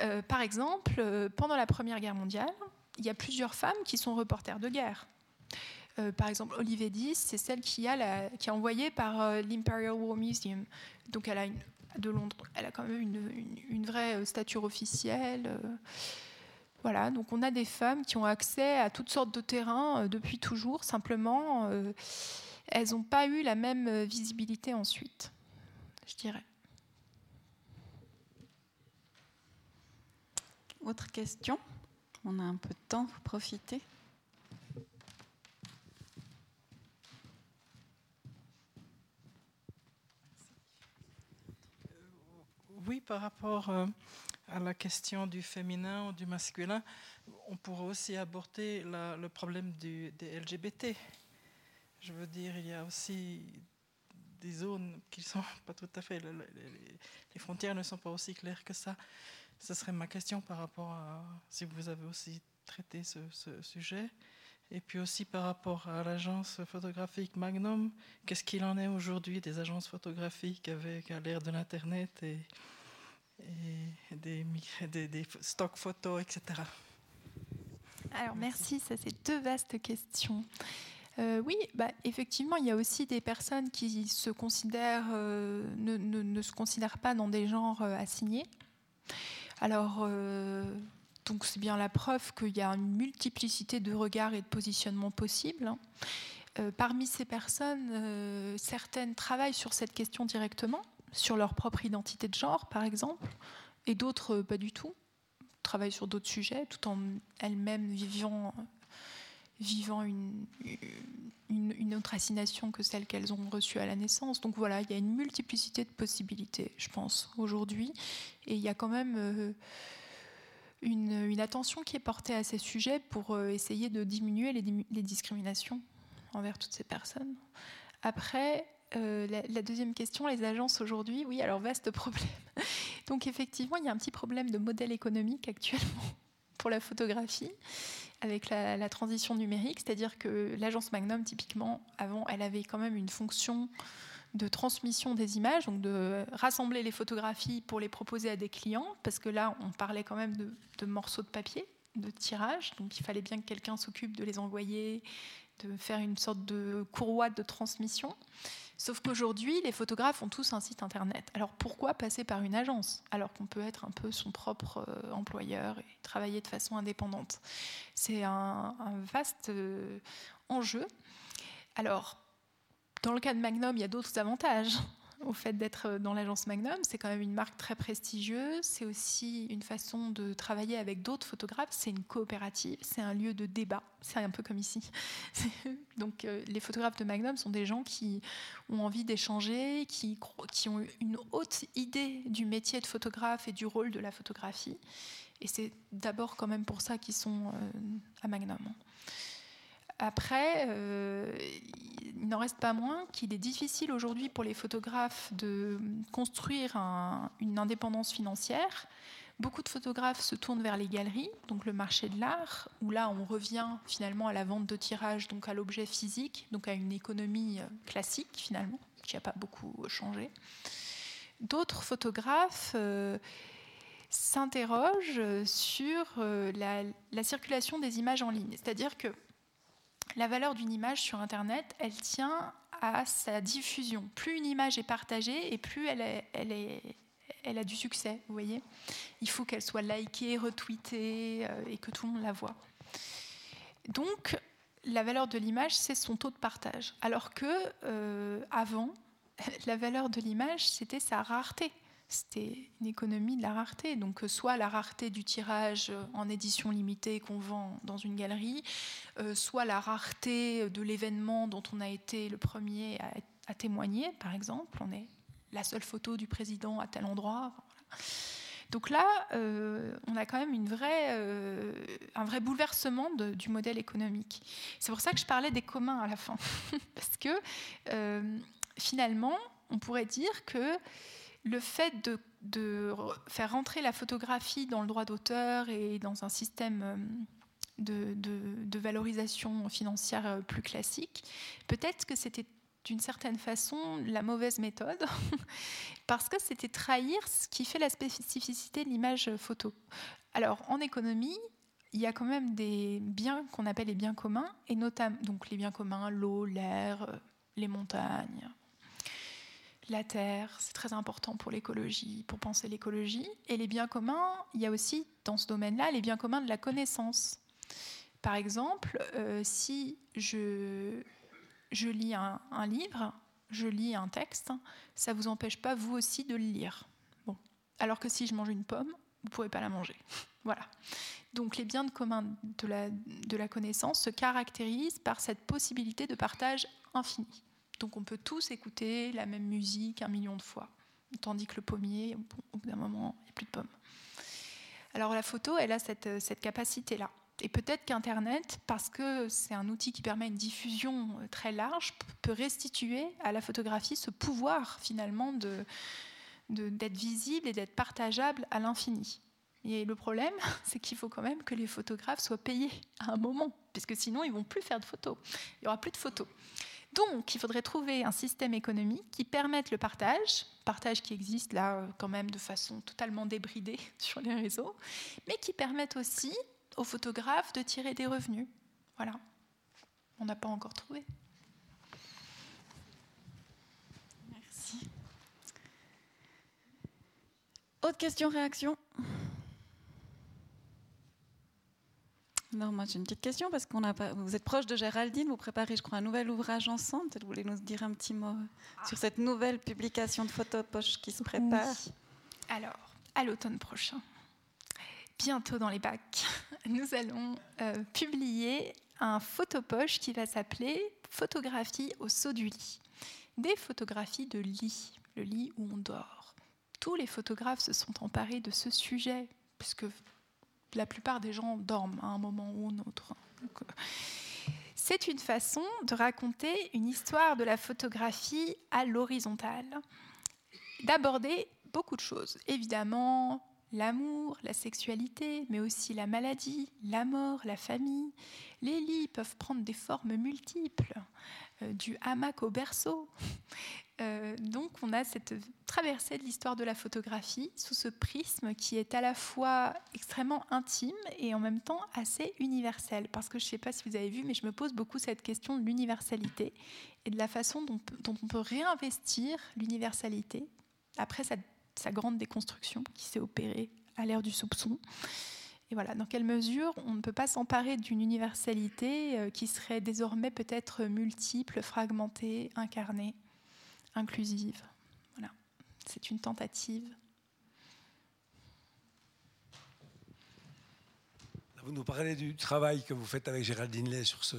Euh, par exemple, euh, pendant la Première Guerre mondiale, il y a plusieurs femmes qui sont reporters de guerre. par exemple, Olivier Dix, c'est celle qui a, la, qui a envoyé par l'Imperial War Museum. Donc, elle a une, de Londres, elle a quand même une, vraie stature officielle. Voilà, donc on a des femmes qui ont accès à toutes sortes de terrains depuis toujours. Simplement, elles n'ont pas eu la même euh, visibilité ensuite, je dirais. Autre question? On a un peu de temps, vous profitez. Oui, par rapport euh, à la question du féminin ou du masculin, on pourrait aussi aborder le problème des LGBT. Je veux dire, il y a aussi des zones qui ne sont pas tout à fait. Les, frontières ne sont pas aussi claires que ça. Ce serait ma question par rapport à si vous avez aussi traité ce, sujet. Et puis aussi par rapport à l'agence photographique Magnum, qu'est-ce qu'il en est aujourd'hui des agences photographiques avec l'ère de l'Internet et, des, des, des stocks photos, etc. Alors merci, ça c'est deux vastes questions. Euh, oui, bah, effectivement, il y a aussi des personnes qui se considèrent, euh, ne, se considèrent pas dans des genres euh, assignés. Alors, donc c'est bien la preuve qu'il y a une multiplicité de regards et de positionnements possibles. Hein. parmi ces personnes, certaines travaillent sur cette question directement, sur leur propre identité de genre, par exemple, et d'autres pas du tout travaille sur d'autres sujets, tout en elle-même vivant, vivant une, une, autre assignation que celle qu'elles ont reçue à la naissance. Donc voilà, il y a une multiplicité de possibilités, je pense, aujourd'hui. Et il y a quand même euh, une, une, attention qui est portée à ces sujets pour euh, essayer de diminuer les, les, discriminations envers toutes ces personnes. Après, euh, la, la, deuxième question, les agences aujourd'hui, oui, alors vaste problème. Donc effectivement, il y a un petit problème de modèle économique actuellement pour la photographie avec la, transition numérique, c'est-à-dire que l'agence Magnum, typiquement, avant, elle avait quand même une fonction de transmission des images, donc de rassembler les photographies pour les proposer à des clients, parce que là, on parlait quand même de, morceaux de papier, de tirage, donc il fallait bien que quelqu'un s'occupe de les envoyer, de faire une sorte de courroie de transmission. Sauf qu'aujourd'hui, les photographes ont tous un site internet. Alors pourquoi passer par une agence alors qu'on peut être un peu son propre euh, employeur et travailler de façon indépendante? C'est un, vaste euh, enjeu. Alors, dans le cas de Magnum, il y a d'autres avantages au fait d'être dans l'agence Magnum. C'est quand même une marque très prestigieuse. C'est aussi une façon de travailler avec d'autres photographes. C'est une coopérative. C'est un lieu de débat. C'est un peu comme ici. Donc euh, les photographes de Magnum sont des gens qui ont envie d'échanger, qui, qui ont une haute idée du métier de photographe et du rôle de la photographie. Et c'est d'abord quand même pour ça qu'ils sont euh, à Magnum. Après, euh, il n'en reste pas moins qu'il est difficile aujourd'hui pour les photographes de construire une indépendance financière. Beaucoup de photographes se tournent vers les galeries, donc le marché de l'art, où là on revient finalement à la vente de tirage, donc à l'objet physique, donc à une économie euh, classique finalement, qui n'a pas beaucoup changé. D'autres photographes euh, s'interrogent sur la, la, circulation des images en ligne, c'est-à-dire que la valeur d'une image sur Internet, elle tient à sa diffusion. Plus une image est partagée et plus elle, a du succès, vous voyez. Il faut qu'elle soit likée, retweetée euh, et que tout le monde la voit. Donc, la valeur de l'image, c'est son taux de partage. Alors que euh, avant, la valeur de l'image, c'était sa rareté c'était une économie de la rareté. Donc, euh, soit la rareté du tirage euh, en édition limitée qu'on vend dans une galerie, euh, soit la rareté de l'événement dont on a été le premier à, témoigner, par exemple. On est la seule photo du président à tel endroit. Donc là, on a quand même un vrai bouleversement du modèle économique. C'est pour ça que je parlais des communs à la fin. Parce que finalement, on pourrait dire que le fait de, faire rentrer la photographie dans le droit d'auteur et dans un système euh, de, valorisation financière euh, plus classique, peut-être que c'était d'une certaine façon la mauvaise méthode, parce que c'était trahir ce qui fait la spécificité de l'image photo. Alors en économie, il y a quand même des biens qu'on appelle les biens communs, et notamment donc les biens communs, l'eau, l'air, euh, les montagnes, la terre, c'est très important pour l'écologie, pour penser l'écologie. Et les biens communs, il y a aussi dans ce domaine-là les biens communs de la connaissance. Par exemple, euh, si je, je lis un, livre, je lis un texte, ça ne vous empêche pas, vous aussi, de le lire. Bon. Alors que si je mange une pomme, vous ne pourrez pas la manger. voilà. Donc les biens de commun de la, de la connaissance se caractérisent par cette possibilité de partage infini. Donc on peut tous écouter la même musique un million de fois. Tandis que le pommier, au bout d'un moment, il n'y a plus de pommes. Alors la photo, elle a cette, capacité-là. Et peut-être qu'Internet, parce que c'est un outil qui permet une diffusion euh, très large, peut restituer à la photographie ce pouvoir finalement d'être visible et d'être partageable à l'infini. Et le problème, c'est qu'il faut quand même que les photographes soient payés à un moment, puisque sinon ils vont plus faire de photos. Il n'y aura plus de photos. Donc, il faudrait trouver un système économique qui permette le partage, partage qui existe là euh, quand même de façon totalement débridée sur les réseaux, mais qui permette aussi aux photographes de tirer des revenus. Voilà. On n'a pas encore trouvé. Merci. Autre question, réaction? Non, moi j'ai une petite question parce qu'on a vous êtes proche de Géraldine, vous préparez, je crois, un nouvel ouvrage ensemble. Peut-être vous voulez nous dire un petit mot euh, sur cette nouvelle publication de photos poche qui se prépare. Alors, à l'automne prochain. bientôt dans les bacs, nous allons euh, publier un photopoche qui va s'appeler Photographie au saut du lit. Des photographies de lit, le lit où on dort. Tous les photographes se sont emparés de ce sujet, puisque la plupart des gens dorment à un moment ou un autre. Euh, c'est une façon de raconter une histoire de la photographie à l'horizontale, d'aborder beaucoup de choses. Évidemment, l'amour, la sexualité, mais aussi la maladie, la mort, la famille. Les lits peuvent prendre des formes multiples, euh, du hamac au berceau. Euh, donc on a cette traversée de l'histoire de la photographie sous ce prisme qui est à la fois extrêmement intime et en même temps assez universel. Parce que je ne sais pas si vous avez vu, mais je me pose beaucoup cette question de l'universalité et de la façon dont, on peut réinvestir l'universalité après sa grande déconstruction qui s'est opérée à l'ère du soupçon. Et voilà, dans quelle mesure on ne peut pas s'emparer d'une universalité euh, qui serait désormais peut-être multiple, fragmentée, incarnée, inclusive. Voilà, c'est une tentative. Vous nous parlez du travail que vous faites avec Géraldine Lay sur ce,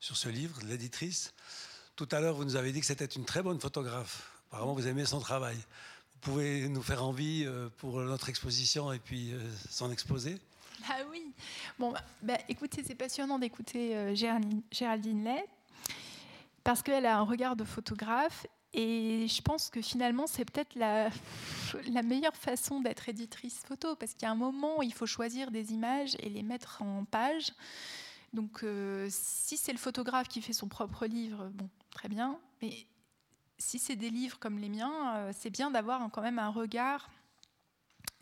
sur ce livre, l'éditrice. Tout à l'heure, vous nous avez dit que c'était une très bonne photographe. Apparemment, vous aimez son travail pouvez nous faire envie euh, pour notre exposition et puis euh, s'en exposer Ah oui. Bon, bah, bah, écoutez, c'est passionnant d'écouter euh, Géraldine, Lay parce qu'elle a un regard de photographe et je pense que finalement, c'est peut-être la, meilleure façon d'être éditrice photo, parce qu'il y a un moment où il faut choisir des images et les mettre en page. Donc, si c'est le photographe qui fait son propre livre, bon, très bien. Mais si c'est des livres comme les miens, euh, c'est bien d'avoir quand même un regard.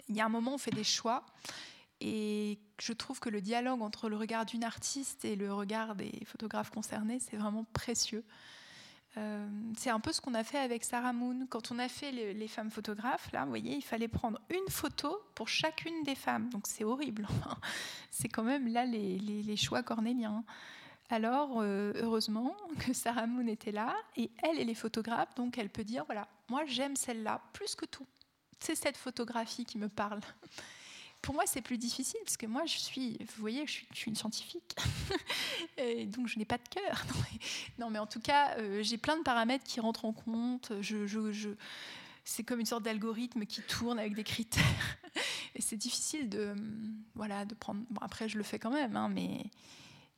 Il y a un moment où on fait des choix. Et je trouve que le dialogue entre le regard d'une artiste et le regard des photographes concernés, c'est vraiment précieux. Euh, c'est un peu ce qu'on a fait avec Sarah Moon. Quand on a fait les, femmes photographes, là, vous voyez, il fallait prendre une photo pour chacune des femmes. Donc c'est horrible. c'est quand même là les, choix cornéliens. Alors, euh, heureusement que Sarah Moon était là, et elle, elle est photographe, donc elle peut dire, voilà, moi j'aime celle-là plus que tout. C'est cette photographie qui me parle. Pour moi, c'est plus difficile, parce que moi, je suis, vous voyez, je suis, une scientifique, et donc je n'ai pas de cœur. Non, mais, en tout cas, euh, j'ai plein de paramètres qui rentrent en compte. C'est comme une sorte d'algorithme qui tourne avec des critères. Et c'est difficile de, voilà, de prendre. Bon, après, je le fais quand même, hein, mais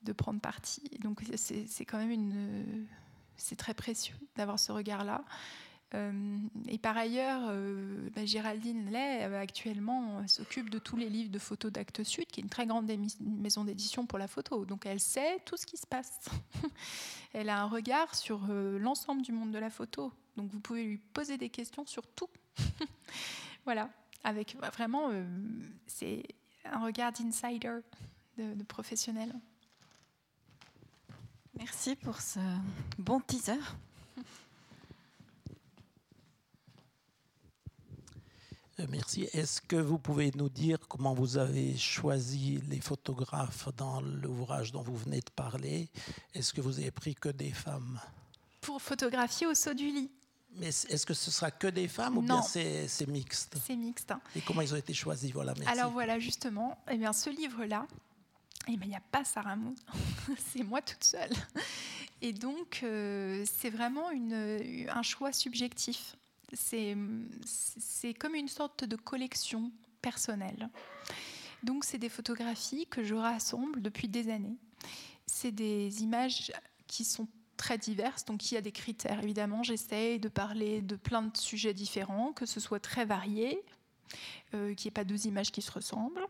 de prendre parti. Donc c'est quand même une, c'est très précieux d'avoir ce regard-là. Euh, et par ailleurs, euh, bah, Géraldine Lay, euh, actuellement, s'occupe de tous les livres de photos d'Actes Sud, qui est une très grande maison d'édition pour la photo. Donc elle sait tout ce qui se passe. elle a un regard sur l'ensemble du monde de la photo. Donc vous pouvez lui poser des questions sur tout. voilà, avec vraiment, c'est un regard d'insider, de, de professionnel. Merci pour ce bon teaser. Merci. Est-ce que vous pouvez nous dire comment vous avez choisi les photographes dans l'ouvrage dont vous venez de parler? Est-ce que vous avez pris que des femmes? Pour photographier au saut du lit. Mais est-ce que ce sera que des femmes ou bien c'est mixte? C'est mixte. Et comment ils ont été choisis? Voilà, merci. Alors voilà, justement, eh bien, ce livre-là, eh il n'y a pas Sarah Moon, c'est moi toute seule. Et donc, euh, c'est vraiment une, un choix subjectif. C'est comme une sorte de collection personnelle. Donc, c'est des photographies que je rassemble depuis des années. C'est des images qui sont très diverses, donc il y a des critères. Évidemment, j'essaye de parler de plein de sujets différents, que ce soit très varié, euh, qu'il n'y ait pas deux images qui se ressemblent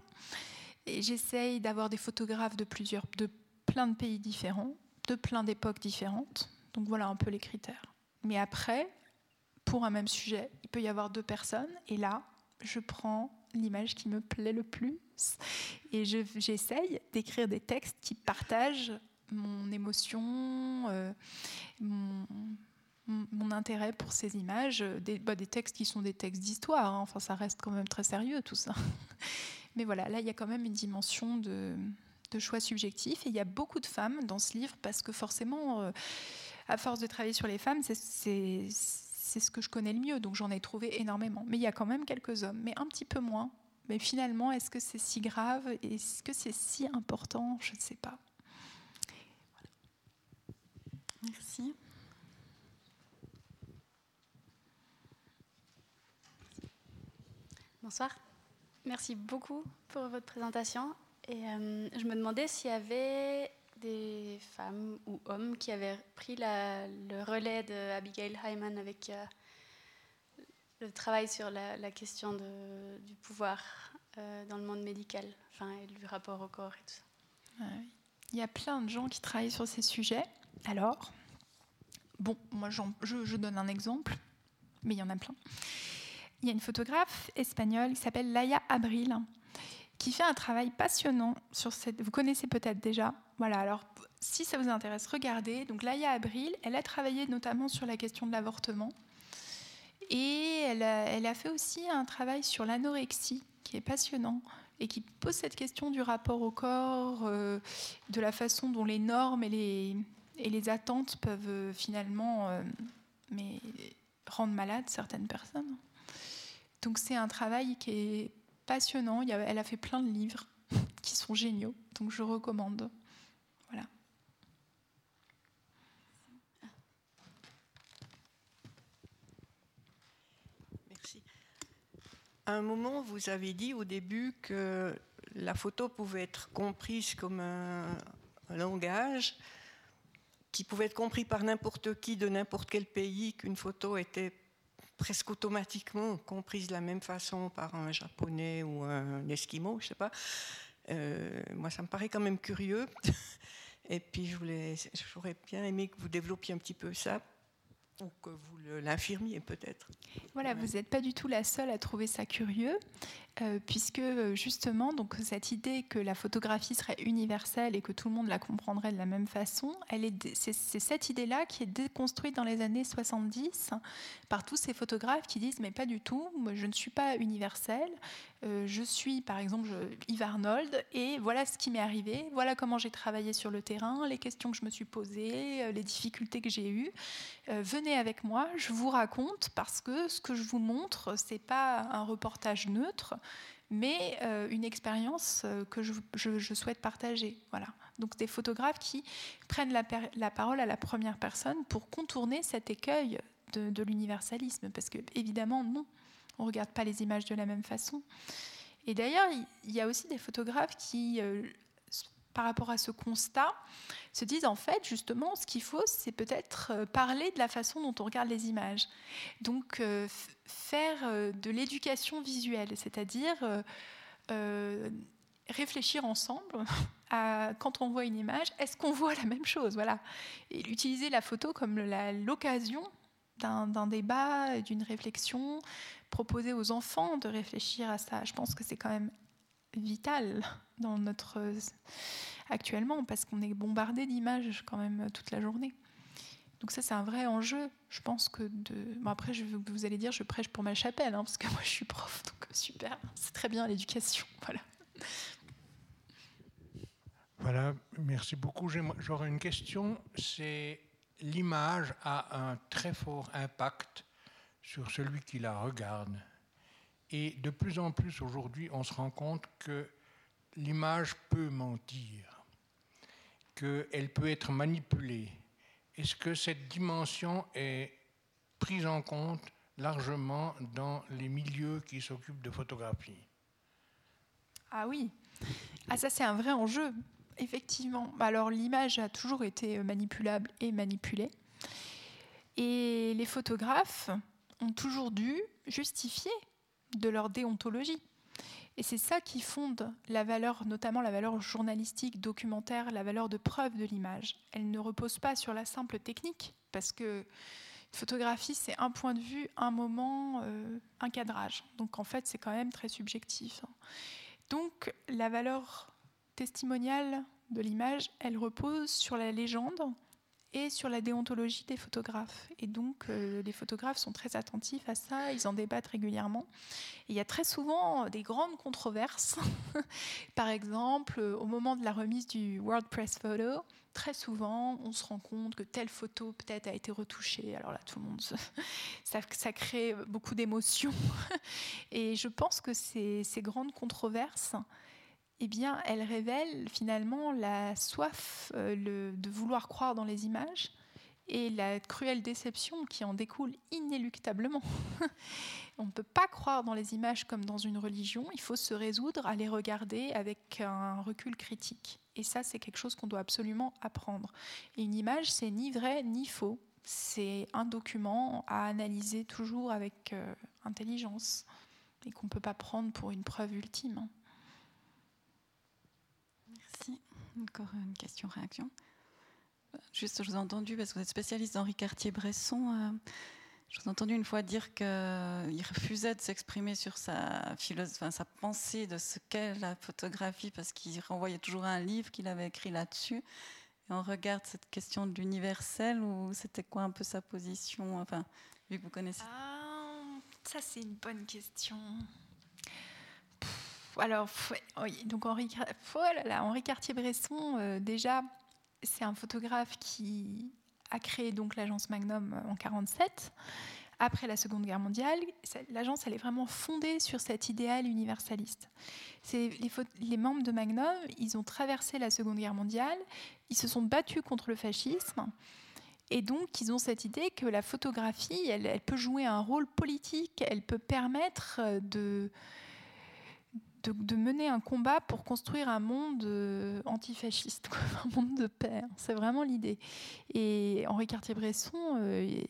j'essaye d'avoir des photographes de plusieurs, de plein de pays différents, de plein d'époques différentes. Donc voilà un peu les critères. Mais après, pour un même sujet, il peut y avoir deux personnes. Et là, je prends l'image qui me plaît le plus et j'essaye d'écrire des textes qui partagent mon émotion, euh, mon, intérêt pour ces images, des, bah, des, textes qui sont des textes d'histoire. Hein. Enfin, ça reste quand même très sérieux tout ça. Mais voilà, là, il y a quand même une dimension de, choix subjectif. Et il y a beaucoup de femmes dans ce livre parce que forcément, euh, à force de travailler sur les femmes, c'est ce que je connais le mieux. Donc j'en ai trouvé énormément. Mais il y a quand même quelques hommes, mais un petit peu moins. Mais finalement, est-ce que c'est si grave? Est-ce que c'est si important? Je ne sais pas. Merci. Bonsoir. Merci beaucoup pour votre présentation. Et euh, je me demandais s'il y avait des femmes ou hommes qui avaient pris le relais de Abigail Hyman avec euh, le travail sur la, question du pouvoir euh, dans le monde médical, enfin, et du rapport au corps et tout ça. Ah Il y a plein de gens qui travaillent sur ces sujets. Alors, bon, moi je, donne un exemple, mais il y en a plein. Il y a une photographe espagnole qui s'appelle Laia Abril, qui fait un travail passionnant sur cette. Vous connaissez peut-être déjà. Voilà, alors si ça vous intéresse, regardez. Donc Laia Abril, elle a travaillé notamment sur la question de l'avortement. Et elle a, fait aussi un travail sur l'anorexie qui est passionnant et qui pose cette question du rapport au corps, euh, de la façon dont les normes et les, et les attentes peuvent euh, finalement euh, mais, rendre malades certaines personnes. Donc c'est un travail qui est passionnant. elle a fait plein de livres qui sont géniaux, donc je recommande. Voilà. Merci. À un moment, vous avez dit au début que la photo pouvait être comprise comme un, langage qui pouvait être compris par n'importe qui de n'importe quel pays, qu'une photo était presque automatiquement comprise de la même façon par un japonais ou un esquimau, je sais pas. Euh, moi, ça me paraît quand même curieux. Et puis, j'aurais bien aimé que vous développiez un petit peu ça ou que vous l'infirmiez peut-être. Voilà, vous n'êtes pas du tout la seule à trouver ça curieux, euh, puisque euh, justement, donc cette idée que la photographie serait universelle et que tout le monde la comprendrait de la même façon, c'est, cette idée-là qui est déconstruite dans les années 70 par tous ces photographes qui disent mais pas du tout, moi, je ne suis pas universelle, euh, je suis par exemple Yves Arnold et voilà ce qui m'est arrivé, voilà comment j'ai travaillé sur le terrain, les questions que je me suis posées, les difficultés que j'ai eues. venez avec moi, je vous raconte parce que ce que je vous montre, c'est pas un reportage neutre, mais euh, une expérience euh, que je, souhaite partager. Voilà. Donc des photographes qui prennent la, parole à la première personne pour contourner cet écueil de, l'universalisme, parce que évidemment non, on regarde pas les images de la même façon. Et d'ailleurs, il y a aussi des photographes qui euh, par rapport à ce constat, se disent en fait, justement, ce qu'il faut, c'est peut-être euh, parler de la façon dont on regarde les images. Donc, euh, faire euh, de l'éducation visuelle, c'est-à-dire réfléchir ensemble à quand on voit une image, est-ce qu'on voit la même chose? Voilà. Et utiliser la photo comme l'occasion d'un débat, d'une réflexion, proposer aux enfants de réfléchir à ça. Je pense que c'est quand même vital dans notre actuellement parce qu'on est bombardé d'images quand même toute la journée. Donc ça c'est un vrai enjeu. Je pense que de après je, vous allez dire je prêche pour ma chapelle hein, parce que moi je suis prof donc super c'est très bien l'éducation voilà. Voilà merci beaucoup. J'aurais une question c'est l'image a un très fort impact sur celui qui la regarde. Et de plus en plus aujourd'hui, on se rend compte que l'image peut mentir, qu'elle peut être manipulée. Est-ce que cette dimension est prise en compte largement dans les milieux qui s'occupent de photographie? Ah oui, ah, ça c'est un vrai enjeu, effectivement. Alors l'image a toujours été manipulable et manipulée. Et les photographes ont toujours dû justifier de leur déontologie. Et c'est ça qui fonde la valeur, notamment la valeur journalistique, documentaire, la valeur de preuve de l'image. Elle ne repose pas sur la simple technique, parce que photographie, c'est un point de vue, un moment, euh, un cadrage. Donc en fait, c'est quand même très subjectif. Donc la valeur testimoniale de l'image, elle repose sur la légende et sur la déontologie des photographes. Et donc, euh, les photographes sont très attentifs à ça, ils en débattent régulièrement. il y a très souvent des grandes controverses. Par exemple, au moment de la remise du World Press Photo, très souvent, on se rend compte que telle photo peut-être a été retouchée. Alors là, tout le monde, ça, crée beaucoup d'émotions. Et je pense que ces grandes controverses, eh bien, elle révèle finalement la soif euh, de vouloir croire dans les images et la cruelle déception qui en découle inéluctablement. On ne peut pas croire dans les images comme dans une religion, il faut se résoudre à les regarder avec un recul critique. Et ça, c'est quelque chose qu'on doit absolument apprendre. Et une image, c'est ni vrai ni faux. C'est un document à analyser toujours avec euh, intelligence et qu'on ne peut pas prendre pour une preuve ultime. Encore une question-réaction. Juste, je vous ai entendu, parce que vous êtes spécialiste d'Henri Cartier-Bresson, euh, je vous ai entendu une fois dire qu'il refusait de s'exprimer sur sa, sa pensée de ce qu'est la photographie, parce qu'il renvoyait toujours un livre qu'il avait écrit là-dessus. Et on regarde cette question de l'universel, ou c'était quoi un peu sa position, enfin, vu que vous connaissez ah, Ça, c'est une bonne question alors, donc Henri, oh Cartier-Bresson, euh, déjà, c'est un photographe qui a créé donc l'agence Magnum en 1947. Après la Seconde Guerre mondiale, l'agence elle est vraiment fondée sur cet idéal universaliste. Les, les membres de Magnum, ils ont traversé la Seconde Guerre mondiale, ils se sont battus contre le fascisme. Et donc, ils ont cette idée que la photographie, elle peut jouer un rôle politique, elle peut permettre de, de, mener un combat pour construire un monde euh, antifasciste, un monde de paix. C'est vraiment l'idée. Et Henri Cartier-Bresson, euh,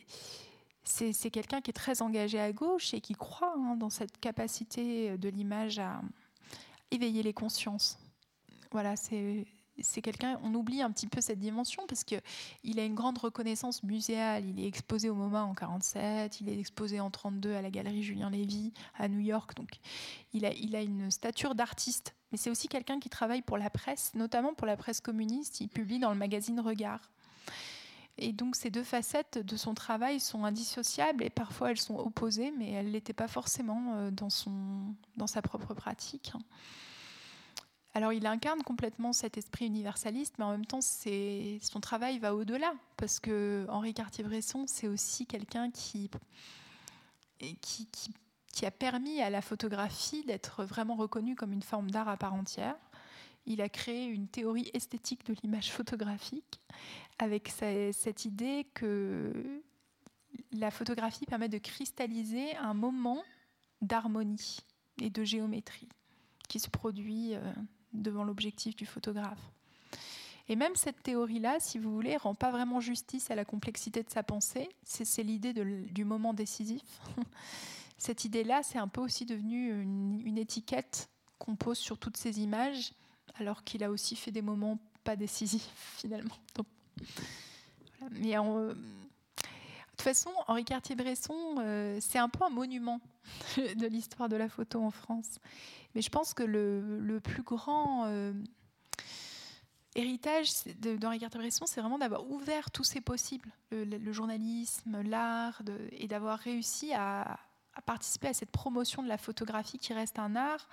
c'est quelqu'un qui est très engagé à gauche et qui croit hein, dans cette capacité de l'image à éveiller les consciences. Voilà, c'est c'est quelqu'un, on oublie un petit peu cette dimension parce qu'il a une grande reconnaissance muséale. Il est exposé au MoMA en 47, il est exposé en 32 à la galerie Julien Lévy à New York. Donc, il a, une stature d'artiste. Mais c'est aussi quelqu'un qui travaille pour la presse, notamment pour la presse communiste. Il publie dans le magazine Regard. Et donc ces deux facettes de son travail sont indissociables et parfois elles sont opposées, mais elles n'étaient pas forcément euh, dans, son, dans sa propre pratique. Alors il incarne complètement cet esprit universaliste, mais en même temps son travail va au-delà, parce que Henri Cartier-Bresson, c'est aussi quelqu'un qui, a permis à la photographie d'être vraiment reconnue comme une forme d'art à part entière. Il a créé une théorie esthétique de l'image photographique, avec cette idée que la photographie permet de cristalliser un moment d'harmonie et de géométrie qui se produit euh, devant l'objectif du photographe. Et même cette théorie-là, si vous voulez, rend pas vraiment justice à la complexité de sa pensée. C'est l'idée du moment décisif. Cette idée-là, c'est un peu aussi devenu une, étiquette qu'on pose sur toutes ces images, alors qu'il a aussi fait des moments pas décisifs finalement. Mais toute façon, Henri Cartier-Bresson, euh, c'est un peu un monument de l'histoire de la photo en France. Mais je pense que le, plus grand euh, héritage d'Henri Cartier-Bresson, c'est vraiment d'avoir ouvert tous ces possibles, le, journalisme, l'art, et d'avoir réussi à, participer à cette promotion de la photographie qui reste un art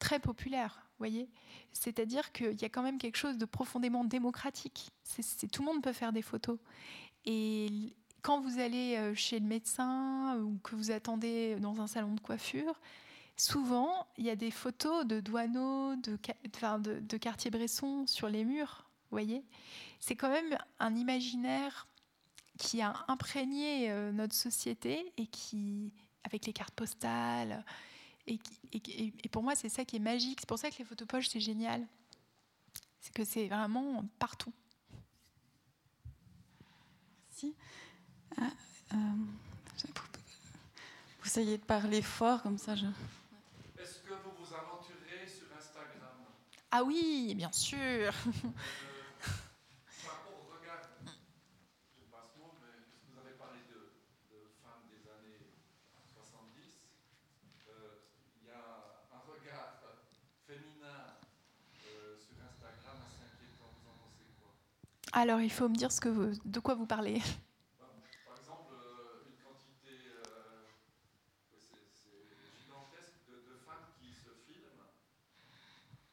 très populaire. Voyez, c'est-à-dire qu'il y a quand même quelque chose de profondément démocratique. Tout le monde peut faire des photos. Et quand vous allez euh, chez le médecin ou que vous attendez dans un salon de coiffure, souvent, il y a des photos de Douaneau, de, de, Cartier-Bresson sur les murs. voyez C'est quand même un imaginaire qui a imprégné euh, notre société et qui, avec les cartes postales, et, et, pour moi, c'est ça qui est magique. C'est pour ça que les photopoches, c'est génial. C'est que c'est vraiment partout. Merci. Ah, euh, vous essayez de parler fort, comme ça je. Ah oui, bien sûr. Alors, il faut me dire ce que de quoi vous parlez. Par exemple, une quantité gigantesque de, femmes qui se filment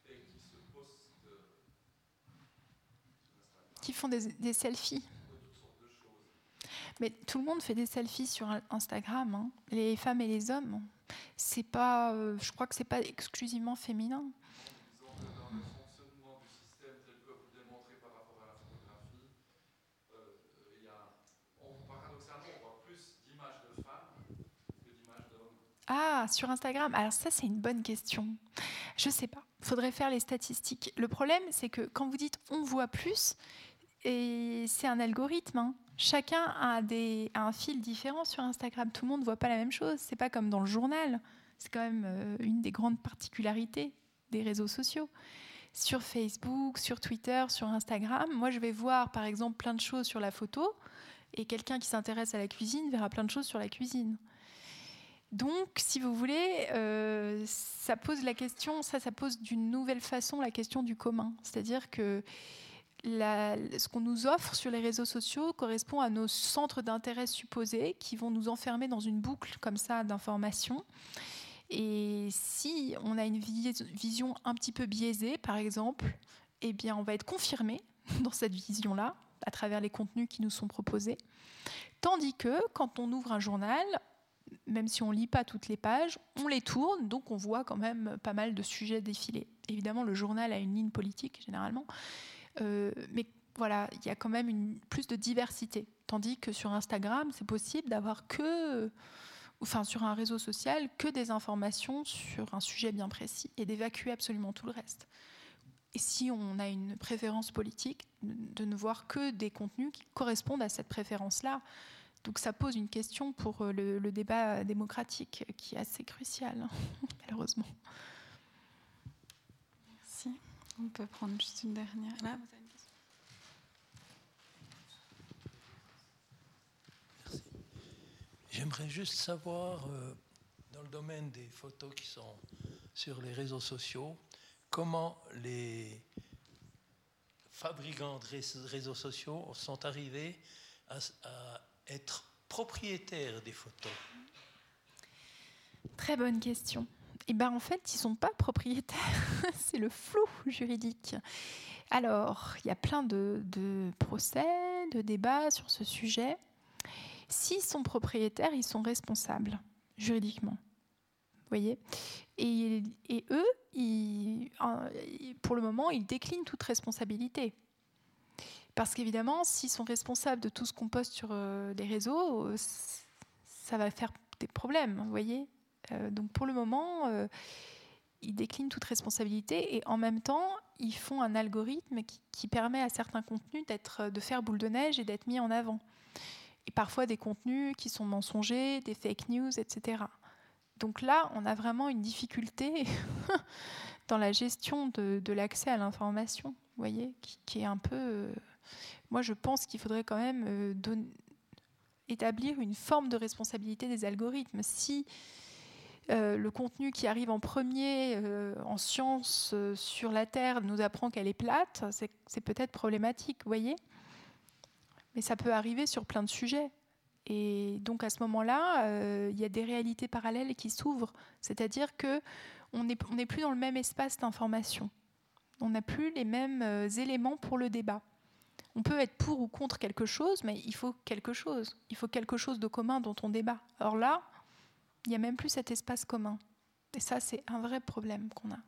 et qui se postent. Qui des, selfies. Mais tout le monde fait des selfies sur Instagram, hein. les femmes et les hommes. C'est pas, euh, je crois que c'est pas exclusivement féminin. Ah, sur Instagram. Alors ça, c'est une bonne question. Je sais pas. Faudrait faire les statistiques. Le problème, c'est que quand vous dites on voit plus, et c'est un algorithme. Hein. Chacun a, un fil différent sur Instagram. Tout le monde ne voit pas la même chose. C'est pas comme dans le journal. C'est quand même euh, une des grandes particularités des réseaux sociaux. Sur Facebook, sur Twitter, sur Instagram, moi je vais voir par exemple plein de choses sur la photo et quelqu'un qui s'intéresse à la cuisine verra plein de choses sur la cuisine. Donc, si vous voulez, euh, ça pose la question, ça, ça pose d'une nouvelle façon la question du commun. C'est-à-dire que ce qu'on nous offre sur les réseaux sociaux correspond à nos centres d'intérêt supposés qui vont nous enfermer dans une boucle comme ça d'informations. Et si on a une vision un petit peu biaisée, par exemple, eh bien, on va être confirmé dans cette vision-là à travers les contenus qui nous sont proposés. Tandis que quand on ouvre un journal, même si on ne lit pas toutes les pages, on les tourne, donc on voit quand même pas mal de sujets défiler. Évidemment, le journal a une ligne politique généralement, mais voilà, il y a quand même plus de diversité. Tandis que sur Instagram, c'est possible d'avoir que, enfin sur un réseau social, que des informations sur un sujet bien précis et d'évacuer absolument tout le reste. Et si on a une préférence politique, de ne voir que des contenus qui correspondent à cette préférence-là. Donc ça pose une question pour euh, le, le débat démocratique qui est assez crucial, hein, malheureusement. On peut prendre juste une dernière. Là, vous avez une question Merci. J'aimerais juste savoir, euh, dans le domaine des photos qui sont sur les réseaux sociaux, comment les fabricants de réseaux sociaux sont arrivés à, à être propriétaires des photos? Très bonne question. Eh ben, en fait, ils ne sont pas propriétaires. c'est le flou juridique. Alors, il y a plein de, procès, de débats sur ce sujet. S'ils sont propriétaires, ils sont responsables juridiquement. Vous voyez? Et, eux, pour le moment, ils déclinent toute responsabilité. Parce qu'évidemment, s'ils sont responsables de tout ce qu'on poste sur euh, les réseaux, ça va faire des problèmes, vous voyez? euh, donc pour le moment, euh, ils déclinent toute responsabilité et en même temps, ils font un algorithme qui, permet à certains contenus d'être, de faire boule de neige et d'être mis en avant. Et parfois des contenus qui sont mensongers, des fake news, etc. Donc là, on a vraiment une difficulté dans la gestion de, l'accès à l'information, vous voyez, qui, est un peu... Euh, moi, je pense qu'il faudrait quand même établir une forme de responsabilité des algorithmes. Si euh, le contenu qui arrive en premier euh, en science euh, sur la Terre nous apprend qu'elle est plate, c'est peut-être problématique, vous voyez Mais ça peut arriver sur plein de sujets. Et donc à ce moment-là, il y a des réalités parallèles qui s'ouvrent. C'est-à-dire que on n'est plus dans le même espace d'information. On n'a plus les mêmes éléments pour le débat. On peut être pour ou contre quelque chose, mais il faut quelque chose. Il faut quelque chose de commun dont on débat. Or là, il n'y a même plus cet espace commun. Et ça, c'est un vrai problème qu'on a.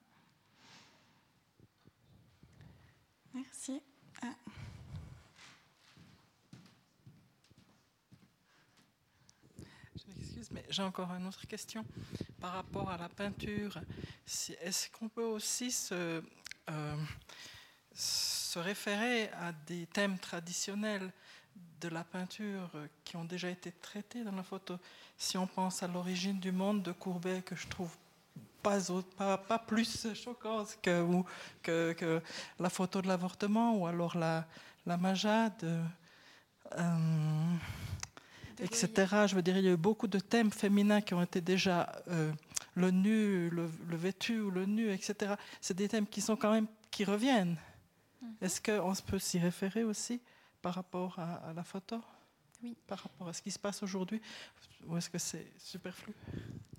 Merci. Ah. Je m'excuse, mais j'ai encore une autre question par rapport à la peinture. Est-ce qu'on peut aussi se, euh, se référer à des thèmes traditionnels de la peinture qui ont déjà été traités dans la photo? Si on pense à l'origine du monde de Courbet, que je trouve pas, pas, pas plus choquante que, que, que, la photo de l'avortement, ou alors la, la Majade, euh, etc. Je veux dire, il y a eu beaucoup de thèmes féminins qui ont été déjà euh, le nu, le, le, vêtu ou le nu, etc. C'est des thèmes qui sont quand même qui reviennent. Est-ce qu'on peut s'y référer aussi par rapport à, à la photo? Oui. Par rapport à ce qui se passe aujourd'hui Ou est-ce que c'est superflu?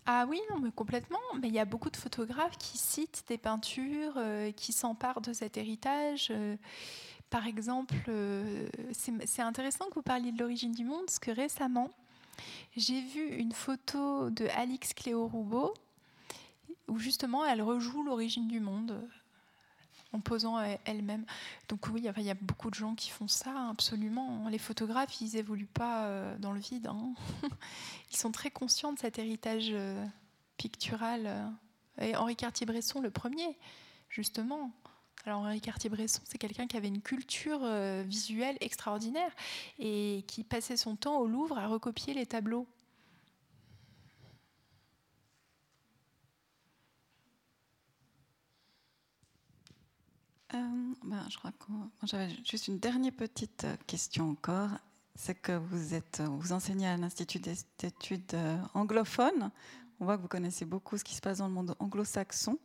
Ah oui, non, mais complètement. Mais il y a beaucoup de photographes qui citent des peintures, euh, qui s'emparent de cet héritage. euh, par exemple, euh, c'est intéressant que vous parliez de l'origine du monde, parce que récemment, j'ai vu une photo de Alix Cléo Roubaud, où justement elle rejoue l'origine du monde en posant euh, elle-même. Donc oui, il y a beaucoup de gens qui font ça, hein, absolument. Les photographes, ils évoluent pas euh, dans le vide. hein. Ils sont très conscients de cet héritage euh, pictural. Et Henri Cartier-Bresson, le premier, justement. Alors Henri Cartier-Bresson, c'est quelqu'un qui avait une culture visuelle extraordinaire et qui passait son temps au Louvre à recopier les tableaux. Euh, ben, je crois que j'avais juste une dernière petite euh, question encore. C'est que vous êtes, euh, vous enseignez à l'Institut d'es- d'études anglophones. On voit que vous connaissez beaucoup ce qui se passe dans le monde anglo-saxon.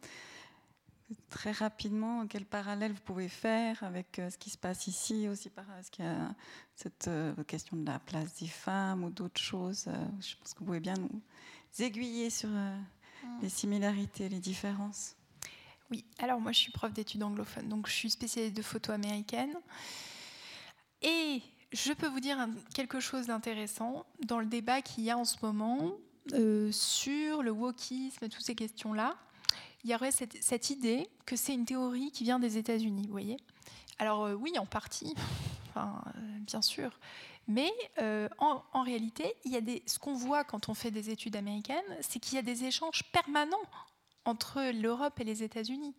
Très rapidement, quel parallèle vous pouvez faire avec ce qui se passe ici aussi par Est-ce qu'il y a cette question de la place des femmes ou d'autres choses Je pense que vous pouvez bien nous aiguiller sur euh, les similarités, les différences. Oui, alors moi je suis prof d'études anglophones, donc je suis spécialiste de photo américaine. Et je peux vous dire quelque chose d'intéressant dans le débat qu'il y a en ce moment euh, sur le wokisme, toutes ces questions-là. Il y aurait cette, cette idée que c'est une théorie qui vient des États-Unis, vous voyez. Alors euh, oui, en partie, enfin, euh, bien sûr. Mais en, en réalité, il y a des, ce qu'on voit quand on fait des études américaines, c'est qu'il y a des échanges permanents entre l'Europe et les États-Unis.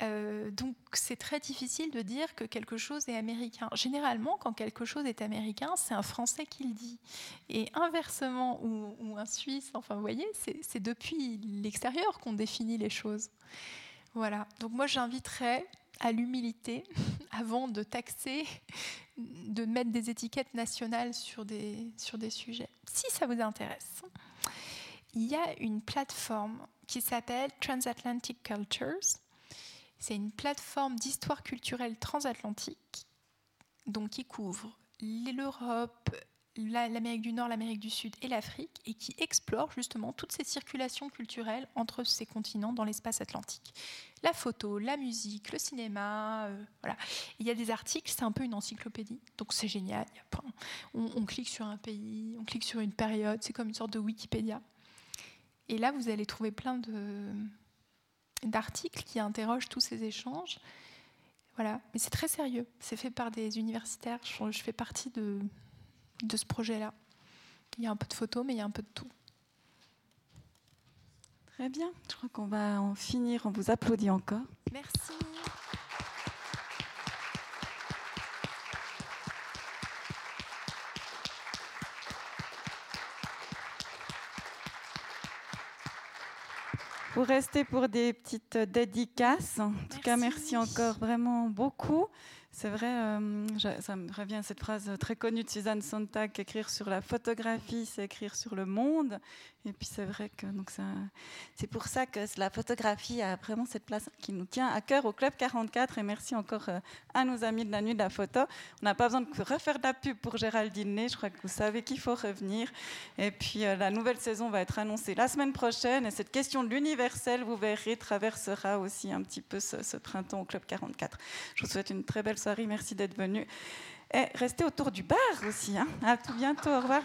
Euh, donc c'est très difficile de dire que quelque chose est américain. Généralement, quand quelque chose est américain, c'est un Français qui le dit. Et inversement, ou, un Suisse, enfin vous voyez, c'est c'est depuis l'extérieur qu'on définit les choses. Voilà, donc moi j'inviterais à l'humilité avant de taxer, de mettre des étiquettes nationales sur des, sur des sujets. Si ça vous intéresse, il y a une plateforme qui s'appelle Transatlantic Cultures. C'est une plateforme d'histoire culturelle transatlantique, donc qui couvre l'Europe, la- l'Amérique du Nord, l'Amérique du Sud et l'Afrique, et qui explore justement toutes ces circulations culturelles entre ces continents dans l'espace atlantique. La photo, la musique, le cinéma, euh, voilà. Il y a des articles, c'est un peu une encyclopédie, donc c'est génial. On, on clique sur un pays, on clique sur une période, c'est comme une sorte de Wikipédia. Et là, vous allez trouver plein de d'articles qui interrogent tous ces échanges. Voilà, mais c'est très sérieux. C'est fait par des universitaires. Je, je fais partie de, de ce projet-là. Il y a un peu de photos, mais il y a un peu de tout. Très bien, je crois qu'on va en finir. On vous applaudit encore. Merci. Vous restez pour des petites dédicaces. En tout cas, merci encore vraiment beaucoup. C'est vrai, euh, ça me revient à cette phrase très connue de Suzanne Sontag écrire sur la photographie, c'est écrire sur le monde. Et puis c'est vrai que c'est pour ça que la photographie a vraiment cette place qui nous tient à cœur au Club 44. Et merci encore euh, à nos amis de la nuit de la photo. On n'a pas besoin de refaire de la pub pour Géraldine Ney. Je crois que vous savez qu'il faut revenir. Et puis euh, la nouvelle saison va être annoncée la semaine prochaine. Et cette question de l'universel, vous verrez, traversera aussi un petit peu ce, ce printemps au Club 44. Je vous souhaite une très belle soirée. Merci d'être venu. Et restez autour du bar aussi. hein. À tout bientôt. Au revoir.